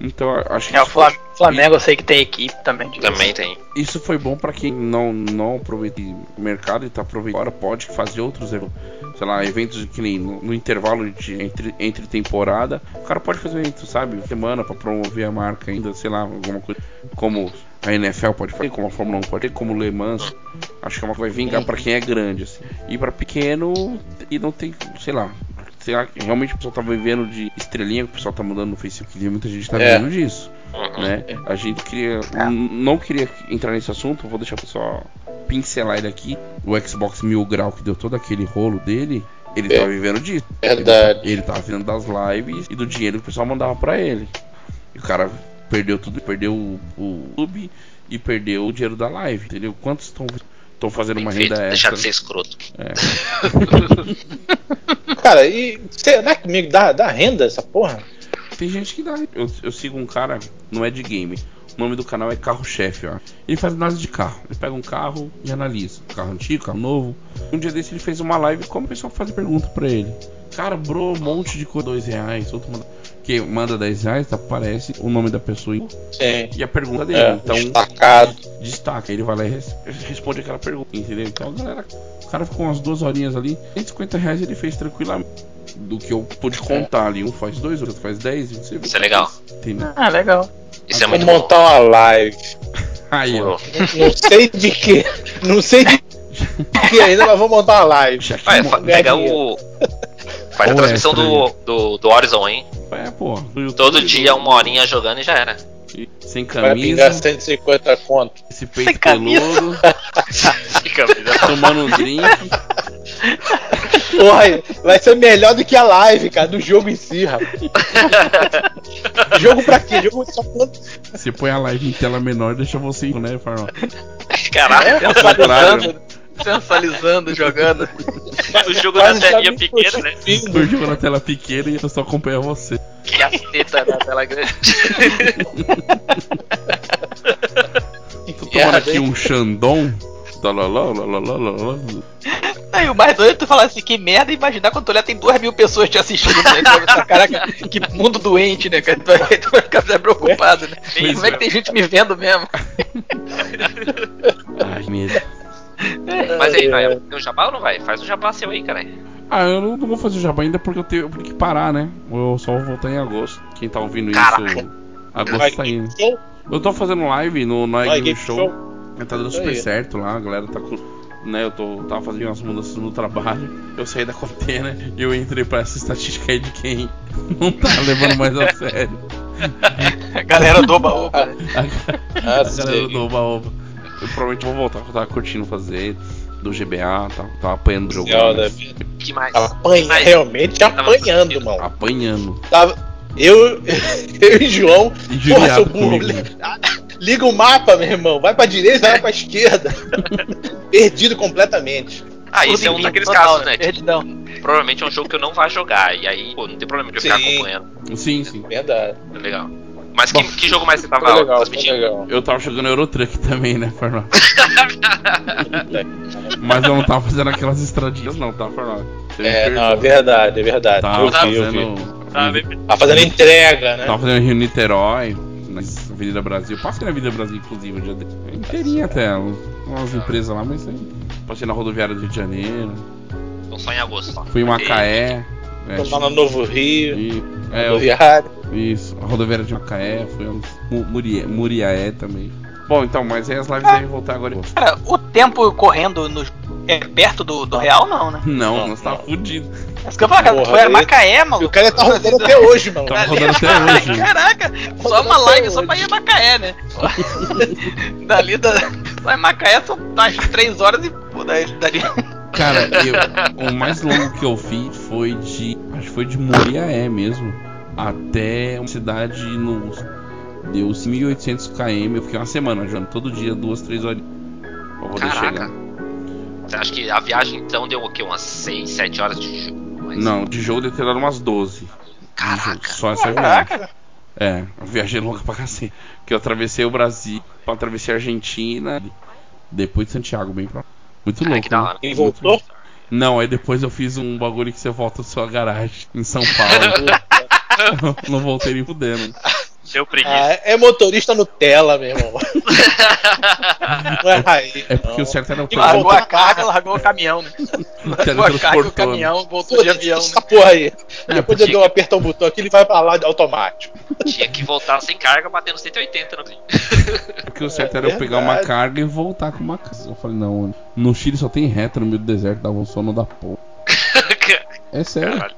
Então, acho que É, o isso foi, Flam- Flamengo eu sei que tem equipe também. disso. Também tem. isso foi bom pra quem não, não aproveita o mercado e tá aproveitando. Agora pode fazer outros eventos. Sei lá, eventos que nem no, no intervalo de, entre, entre temporada. O cara pode fazer um evento, sabe? Semana pra promover a marca ainda, sei lá, alguma coisa. Como a NFL pode fazer, como a Fórmula 1 pode fazer, como o Le Mans. Acho que é uma coisa que vai vingar pra quem é grande, assim. E pra pequeno, e não tem, sei lá. Sei lá, realmente o pessoal tá vivendo de estrelinha, que o pessoal tá mudando no Facebook, e muita gente tá É. vivendo disso Uhum. né? A gente queria. n- Não queria entrar nesse assunto, vou deixar só pincelar ele aqui. O Xbox Mil Grau que deu todo aquele rolo dele, ele É. tava vivendo disso. Verdade. Ele, ele tava vivendo das lives e do dinheiro que o pessoal mandava pra ele. E o cara perdeu tudo, perdeu o, o YouTube e perdeu o dinheiro da live, entendeu? Quantos estão estão fazendo uma Bem feito, renda deixar extra? de ser escroto. Cara, e será que me dá, dá renda essa porra? Tem gente que dá. Eu, eu sigo um cara, não é de game. O nome do canal é Carro Chefe, ó. Ele faz análise de carro. Ele pega um carro e analisa. Carro antigo, carro novo. Um dia desse ele fez uma live como o pessoal faz pergunta pra ele. Cara, bro, um monte de coisa. Dois reais, outro manda. Que manda 10 reais, aparece o nome da pessoa Sim. e a pergunta dele. É, então, destacado. destaca. Ele vai lá e res- responde aquela pergunta, entendeu? Então, galera, o cara ficou umas duas horinhas ali. 150 reais ele fez tranquilamente. Do que eu pude contar ali. Um faz dois, outro faz 10. e você vê Isso é legal. Entendeu? Ah, legal. Isso é Vou muito bom. montar uma live. Aí, ó. Não sei de que. Não sei de que ainda, mas vou montar uma live. Já que Vai, mo- fa- ganhar pega o. Faz a Ou transmissão extra do, do, do Horizon, hein? É, pô. Todo dia, uma horinha jogando e já era. e- sem Vai pingar camisa, 150 conto. esse Sem peito camisa. peludo, Fica vida. tomando um drink. Porra, vai ser melhor do que a live, cara, do jogo em si, rapaz. jogo pra quê? Jogo só quando Você põe a live em tela menor, deixa você, né, Farol? Caralho, Ao contrário, Sensualizando, jogando. o jogo da quase já telinha pequena, né? o jogo na tela pequena e eu só acompanha você. E a teta na tela grande. Tô Que tomando merda, aqui hein? um Xandon. Aí o mais doido é tu falar assim, que merda imaginar quando tu olhar tem duas mil pessoas te assistindo, né? Pensar, Caraca, que mundo doente, né, cara? Tu vai, tu vai ficar preocupado, né? Pois Como é que é. tem gente me vendo mesmo? Ai, medo. Mas aí, vai, tem um jabá ou não vai? Faz um jabá seu aí, cara. Ah, eu não, não vou fazer o jabá ainda porque eu tenho, eu tenho que parar, né? Eu só vou voltar em agosto. Quem tá ouvindo Caraca. isso, agosto tá indo. Eu tô fazendo live no Vai, Game Show. Show. Tá dando super aí. certo lá, a galera tá com. Né, eu tô, tava fazendo umas mudanças no trabalho. Eu saí da quarentena e eu entrei pra essa estatística aí de quem não tá levando mais a sério. A galera do oba-oba, né? A, Ah, a galera sei. do Oba Oba. Eu provavelmente vou voltar, eu tava curtindo fazer do GBA, tava, tava apanhando o jogo. Zelda, mas- Que mais? Apanha, Mas- realmente apanhando, mano. Apanhando. Tava, eu, eu e João, E porra, seu burro, liga o mapa, meu irmão. Vai pra direita, vai pra esquerda. Perdido completamente. Ah, isso é um daqueles total, casos, né? Perdidão. Provavelmente é um jogo que eu não vá jogar. E aí, pô, não tem problema de eu ficar Sim. acompanhando. Sim, sim. Verdade. É legal. Mas que, que jogo mais você tava Foi legal, transmitindo? legal. Eu tava jogando Eurotruck também, né, Fernando? Mas eu não tava fazendo aquelas estradinhas, não, tá, Fernando? É, não, é verdade, é verdade. Tava eu vi, eu vi. fazendo. Tá, bem- Tá fazendo entrega, né? Tava fazendo Rio Niterói, na Avenida Brasil. Passei na Avenida Brasil, inclusive, um dia desse. Inteirinha até, um- umas empresas lá, mas aí. Passei na rodoviária do Rio de Janeiro. Então só em agosto. Fui em Macaé. É, Tô lá no Novo Rio, e, é, eu- rodoviário. isso, a rodoviária de Macaé, Mu- Muri- Muriaé também. Bom, então, mas aí as lives devem voltar agora. Cara, o tempo correndo no, é perto do, do real, não, né? Não, Não, nós tava não. fudido. É isso que eu falo, cara, foi a aí- Macaé, E maluco. o cara tá rodando até hoje, mano. Tá rodando até hoje. Caraca, só uma live só pra ir a Macaé, né? Dali da. Só em Macaé são umas 3 horas e. Pô, daí, dali. Cara, eu- o mais longo que eu fiz foi de. Acho que foi de Muriaé mesmo. Até uma cidade no. Deu 1.800 km. Eu fiquei uma semana jogando todo dia, duas, três horas. Pra poder Caraca. chegar. Você acha que a viagem então deu o quê? Umas 6, 7 horas de jogo? Mas- Não, de jogo deve ter dado umas 12. de jogo, Caraca. Só essa viagem. Caraca. É, a viagem longa pra cacete. Que eu atravessei o Brasil, pra atravessar a Argentina, depois de Santiago, bem pra. Muito Ah, louco. que da né? hora. E Muito voltou? Não, aí depois eu fiz um bagulho que você volta da sua garagem em São Paulo. não voltei nem fudendo. Deu preguiça. Ah, é motorista Nutella, meu irmão. Não é raiz. É porque não. o certo era eu E pegar Largou a carga, largou o caminhão, né? Largou a carga e o caminhão, voltou de avião, né? Essa porra aí. É, Depois de eu apertar um botão aqui, ele vai pra lá de automático. Tinha que voltar sem carga, batendo 180 no Porque o certo era eu pegar uma carga e voltar com uma carga. Eu falei, não, no Chile só tem reta no meio do deserto, dava um sono da porra. É sério, Caralho.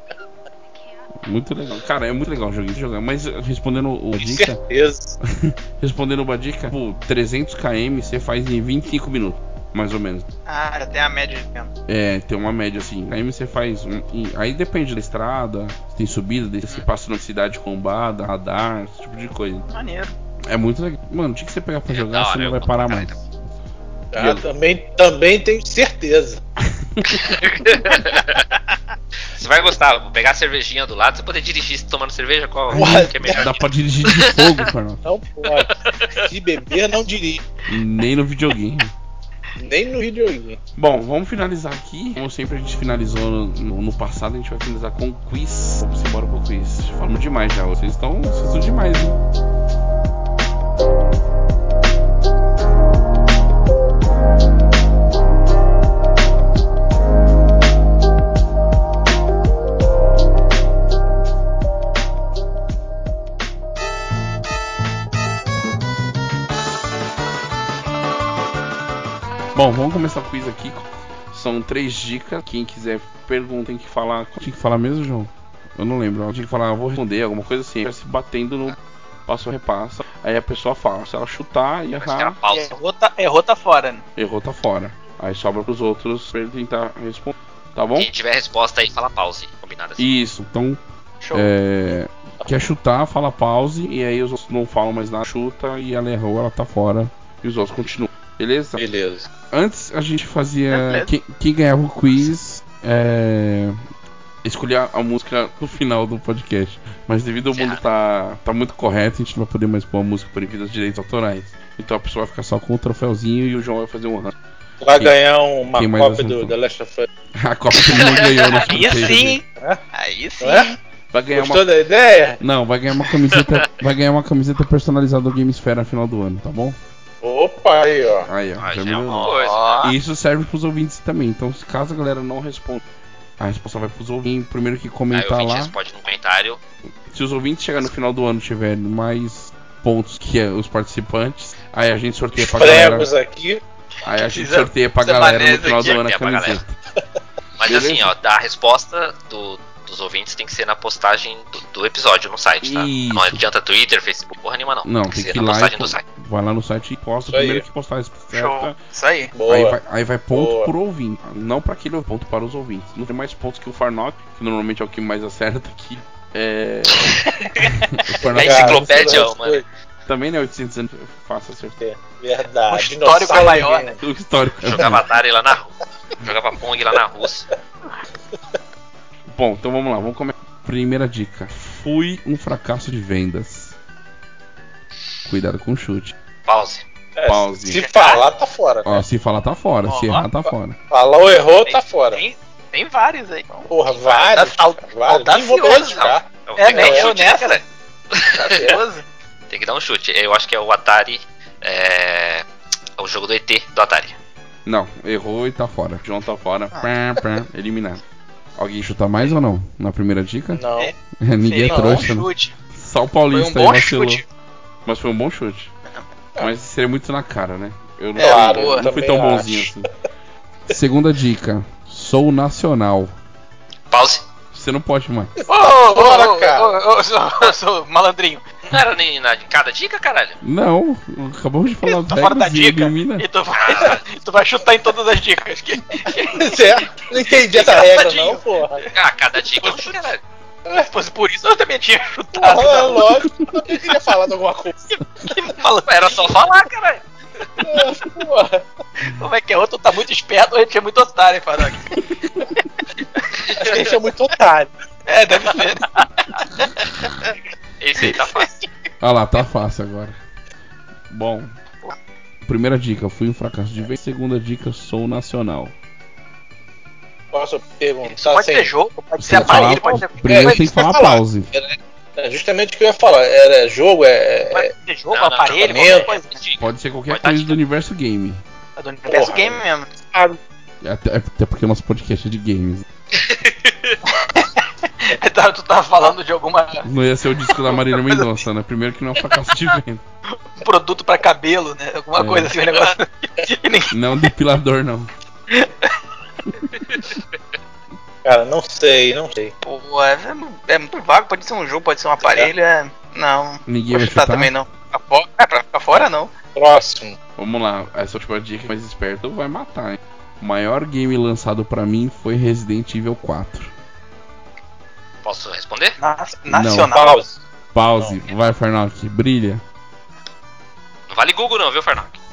Muito legal. Cara, é muito legal o joguinho de jogar. Mas respondendo o Com dica, certeza. respondendo uma dica, pô, 300 km você faz em 25 minutos, mais ou menos. Ah, já tem a média de tempo. É, tem uma média assim. Aí você faz. um- e- aí depende da estrada, se tem subida, daí você passa numa cidade combada, radar, esse tipo de coisa. Maneiro. É muito legal. Mano, tinha que você pegar pra É jogar, da você hora, não vai parar mais. Ah, também, também tenho certeza. Você vai gostar, vou pegar a cervejinha do lado, você poder dirigir tomando cerveja, qual Porra, que é melhor? Dá pra dirigir de fogo, Fernando. Não pode. Se beber, não dirige. Nem no videogame. Nem no videogame. Bom, vamos finalizar aqui. Como sempre a gente finalizou no, no- no passado, a gente vai finalizar com o quiz. Vamos embora pro quiz. Falamos demais já. Vocês estão. Vocês estão demais, hein? Bom, vamos começar o quiz aqui. São três dicas. Quem quiser pergunta tem que falar. Tinha que falar mesmo, João? Eu não lembro. Eu tinha que falar, eu vou responder, alguma coisa assim. Se batendo no, passou, repassa. Aí a pessoa fala, se ela chutar e errar, pausa. Errou, tá, errou, tá fora, né? errou, tá fora. Aí sobra pros outros pra ele tentar responder. Tá bom? Quem tiver resposta aí, fala pause. Combinado assim. Isso, então Show. É, quer chutar, fala pause, e aí os outros não falam mais nada, chuta, e ela errou, ela tá fora, e os outros continuam. Beleza? Beleza. Antes a gente fazia. Beleza. Quem, quem ganhava o quiz é, escolher a música no final do podcast. Mas devido ao mundo Certo. tá, tá muito correto, a gente não vai poder mais pôr a música por devido aos direitos autorais. Então a pessoa vai ficar só com o troféuzinho e o João vai fazer um run. Vai ganhar uma cópia do? The Last of Us. A Copa que não ganhou no Aí sim. É? Aí sim. É? Vai ganhar uma Gostou da ideia? Não, vai ganhar uma camiseta. vai ganhar uma camiseta personalizada do Gamesfera no final do ano, tá bom? Opa, aí, ó. Aí, ó. Já já é uma coisa. E isso serve pros ouvintes também. Então, se caso a galera não responda, a resposta vai pros ouvintes. Primeiro que Aí comentar ouvinte lá. responde no comentário. Se os ouvintes chegar no final do ano tiverem mais pontos que os participantes, aí a gente sorteia pra galera. Prevos aqui. Aí a gente sorteia pra galera no final do ano a é camiseta. Mas Beleza? assim, ó, a resposta do- dos ouvintes tem que ser na postagem do, do episódio no site, tá? Isso. Não adianta Twitter, Facebook, porra nenhuma não. Não, tem que tem ser que ir na postagem e do site. vai lá no site e posta. Isso aí. Primeiro que postar a resposta Show. Isso aí. Boa. Aí vai, aí vai ponto Boa. por ouvinte, não pra aquele ponto para os ouvintes. Não tem mais pontos que o Farnock, que normalmente é o que mais acerta aqui. É. o É isso. enciclopédia, Cara, mano. também não é 800 anos fácil acertar. Verdade. O histórico é maior, né? O histórico. é Jogava Atari lá na Jogava Pong lá na Rússia. Bom, então vamos lá, vamos começar. Primeira dica: fui um fracasso de vendas. Cuidado com o chute. Pause. É, Pause. Se falar, tá fora. Ó, se falar tá fora, se Ó. errar tá fora. Falar ou errou, tá fora. Tem, tem vários aí. Porra, vários. Al- vários. Nem vou. Então, É, tem que dar um né? chute, Eu né, nessa. cara? Gracioso. Tem que dar um chute. Eu acho que é o Atari. É. O jogo do ET do Atari. Não, errou e tá fora. João tá fora. Ah. Pá, pá, eliminado. Alguém chuta mais ou não? Na primeira dica? Não. É. Ninguém é um bom trouxa. né? chute. Só o Foi Paulista um bom aí vacilou. chute. Mas foi um bom chute. Mas seria muito na cara, né? Eu não, É, Claro, boa. eu não fui tão bonzinho acho. assim. Segunda dica. Sou nacional. Pause. Você não pode mais. Ô, ô, ô, Bora, ô, cara. ô, sou malandrinho. Não era nem na cada dica, caralho? Não, acabamos de falar Tá fora da e dica. elimina. E tu vai, tu vai chutar em todas as dicas. Que- Certo? Não entendi essa regra, não, porra. Ah, cada dica é um chute, caralho. Se fosse por isso, eu também tinha chutado. Porra, é não. lógico. Eu queria falar de alguma coisa. Era só falar, caralho. Porra. Como é que é? Outro tá muito esperto, a gente é muito otário, Faroc. Acho que a gente é muito otário. É, deve ser. Esse aí tá fácil. Olha lá, tá fácil agora. Bom. Primeira dica, fui um fracasso de vez. Segunda dica, sou nacional. Posso perguntar pode ser jogo, pode ser aparelho, pode ser. Primeiro É, tem que falar falar. pause. É justamente o que eu ia falar. Era jogo, é. é- Pode ser jogo, Não, não, aparelho, não, qualquer coisa. Pode ser qualquer coisa do universo game. É do universo Porra. game mesmo. Até, até porque o nosso podcast é de games. Tá, tu tava falando de alguma Não ia ser o disco da Marília Mendonça, né? Primeiro que não é um fracasso de venda. um produto pra cabelo, né? Alguma É. coisa assim, um negócio. Não depilador, não. Cara, não sei, não sei. Pô, é, é muito vago, pode ser um jogo, pode ser um aparelho, é. Não. Ninguém vai chutar também não. Pra fora, é, pra ficar fora não. Próximo. Vamos lá, essa última dica mais esperto vai matar, hein? O maior game lançado pra mim foi Resident Evil 4. Posso responder? Na- nacional. Pause. Pause, vai Farnock, brilha. Não vale Google não, viu?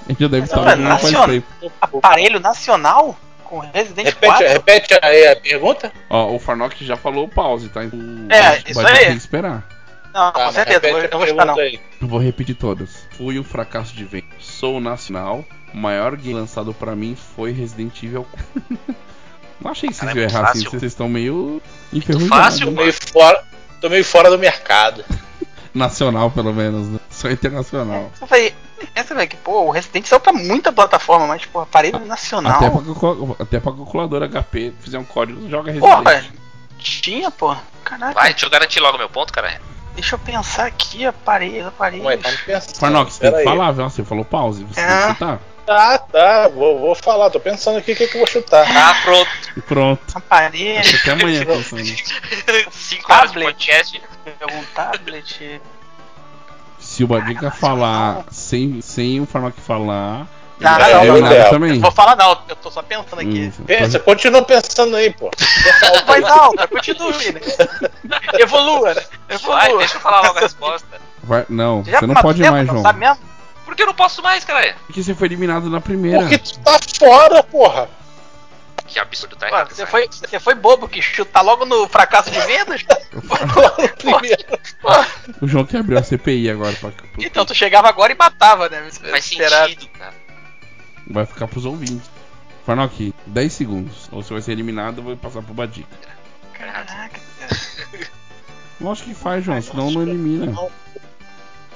Ele já deve estar Não, é nacional. tempo. Aparelho nacional? Com Resident Repete, 4? repete aí a pergunta. Ó, o Farnock já falou pause, tá? Então, É, isso vai aí. ter que esperar. Não, Tá, com mas certeza, eu vou, eu chutar não. aí. Vou repetir todas. Fui um fracasso de venda. Sou nacional. O maior game lançado pra mim foi Resident Evil 4. Não achei que vocês Cara, é errar assim, vocês estão meio enferrujados. fácil, Tô né? meio fora, tô meio fora do mercado. Nacional, pelo menos, né? Só internacional. Eu falei, essa velho, que pô, o Resident saiu pra muita plataforma, mas tipo, aparelho nacional. Até pra, até pra calculadora HP fizer um código, joga Porra, Resident. tinha, pô. Caraca, Vai, deixa eu garantir logo meu ponto, cara. deixa eu pensar aqui, aparelho, aparelho. Aí, tamo pensando. Farnock, você tem que falar, viu? Você falou pause, você É. tem que chutar. Tá, tá, vou, vou falar, tô pensando aqui o que, que eu vou chutar. Tá pronto. Pronto. Aparelho, Até amanhã pensando. 5 horas de Tablet. podcast. algum tablet. Se o Badica falar sem, sem o Farnock falar, Não, não, não, eliminado não. também. Eu vou falar não, eu tô só pensando aqui. Isso. Pensa, continua pensando aí, pô. Vai não, mas continue, né? Evolua, né? Vai, Evolua. deixa eu falar logo a resposta. Vai- não, Já você não pode tempo, mais, não João. Sabe mesmo? Por que eu não posso mais, cara? Porque você foi eliminado na primeira. Porque tu tá fora, porra. Que absurdo, tá? Pô, você, foi, você foi bobo que chutar logo no fracasso de vendas? O João que abriu a CPI agora. Pra, Então tu chegava agora e matava, né? Faz Esperado. sentido, cara. Vai ficar pros ouvintes. Farnock, 10 segundos. Ou você vai ser eliminado, eu vou passar pro Badica. Caraca. Lógico que faz, João, senão não elimina. Porra,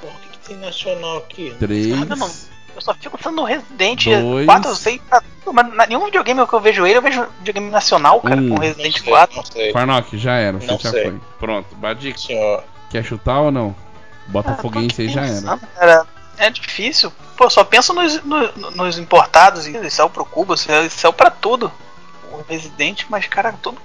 o que, que tem nacional aqui? 3. Ah, não. Eu só fico pensando no Resident Dois. 4, eu sei. tudo, Mas nenhum videogame que eu vejo ele, eu vejo videogame nacional, cara, Um. com Não Resident sei, 4. não sei. Farnock, já era, você Não já sei. foi. Pronto, Senhor. quer chutar ou não? Ah, Botafoguense tô aí já era. cara. É difícil. Pô, só penso nos, no- nos importados. Eles saiu pro Cuba, eles saiu pra tudo. O Resident, mas, cara, tudo.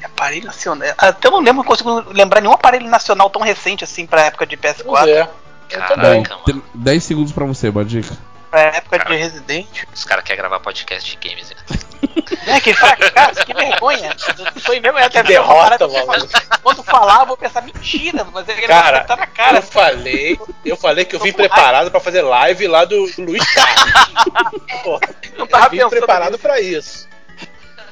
é Aparelho nacional. Até eu não lembro, não consigo lembrar nenhum aparelho nacional tão recente assim pra época de Pois PS4. é. Eu Caraca, também. mano. 10 segundos pra você, Badica. Pra época Cara. de Resident. Os caras querem gravar podcast de games. né? É, que fracasso, que vergonha. Eu tô envergonhado Que até uma derrota, mano. Quando falar, eu vou pensar, mentira, mas ele Cara, vai botar na cara. Eu falei, eu falei que eu vim preparado pra fazer live lá do, Luiz Carlos. Pô, eu vim preparado nisso. pra isso.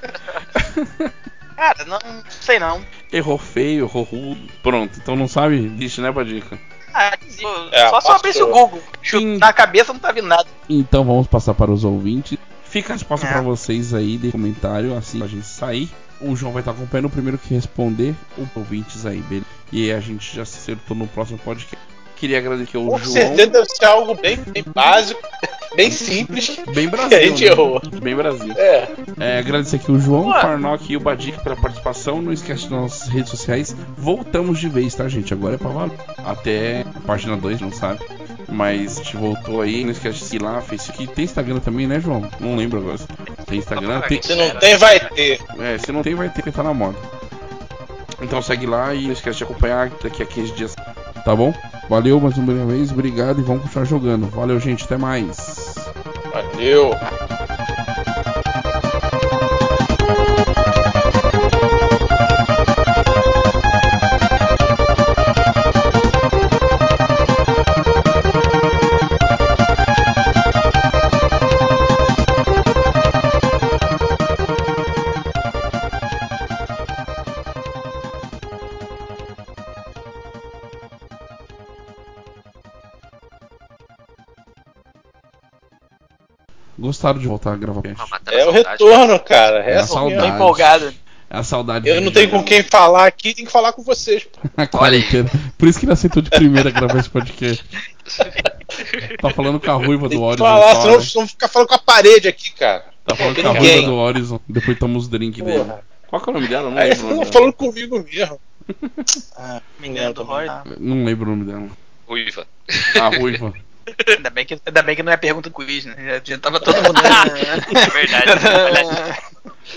Cara, não sei não. Errou feio, errou rudo. Pronto, então não sabe? Deixa, né, Badica? Ah, É, só se eu passou. abrisse o Google. Hum. na cabeça não tá vindo nada. Então vamos passar para os ouvintes. Fica a resposta É. pra vocês aí de comentário, assim a gente sair. O João vai estar acompanhando o primeiro que responder, os ouvintes aí, beleza? E a gente já se acertou no próximo podcast. Queria agradecer ao Com João. certeza deve ser algo bem, bem básico, bem simples. Bem Brasil. Que a gente né? errou. Bem Brasil. É, É, agradecer aqui o João, o Ué. Farnock e o Badic pela participação. Não esquece das nossas redes sociais. Voltamos de vez, tá, gente? Agora é pra valer. Até a página 2, não sabe? Mas a gente voltou aí. Não esquece de seguir lá, Facebook. Tem Instagram também, né, João? Não lembro agora. Tem Instagram? Tem... se não tem, vai ter. É, se não tem, vai ter que tá na moda. Então segue lá e não esquece de acompanhar daqui a 15 dias. Tá bom? Valeu mais uma vez, obrigado e vamos continuar jogando. Valeu, gente, até mais. Valeu. Gostaram de voltar a gravar É o retorno, cara. É É a saudade. Tô empolgado. É a saudade Eu não tenho com quem falar aqui, tem que falar com vocês. A quarentena. Por isso que ele aceitou de primeira gravar esse podcast. Tá falando com a ruiva do Horizon. falar, senão vamos ficar falando com a parede aqui, cara. Tá falando tem com a ruiva do Horizon. Depois toma os drinks dele. Porra. Qual que é o nome dela? Não Aí lembro ficam dela. falando comigo mesmo. Ah, me engano. Não lembro o nome dela. Ruiva. A ruiva. Ainda bem, que, ainda bem que não é pergunta do quiz, né? Já, tava todo mundo. É verdade.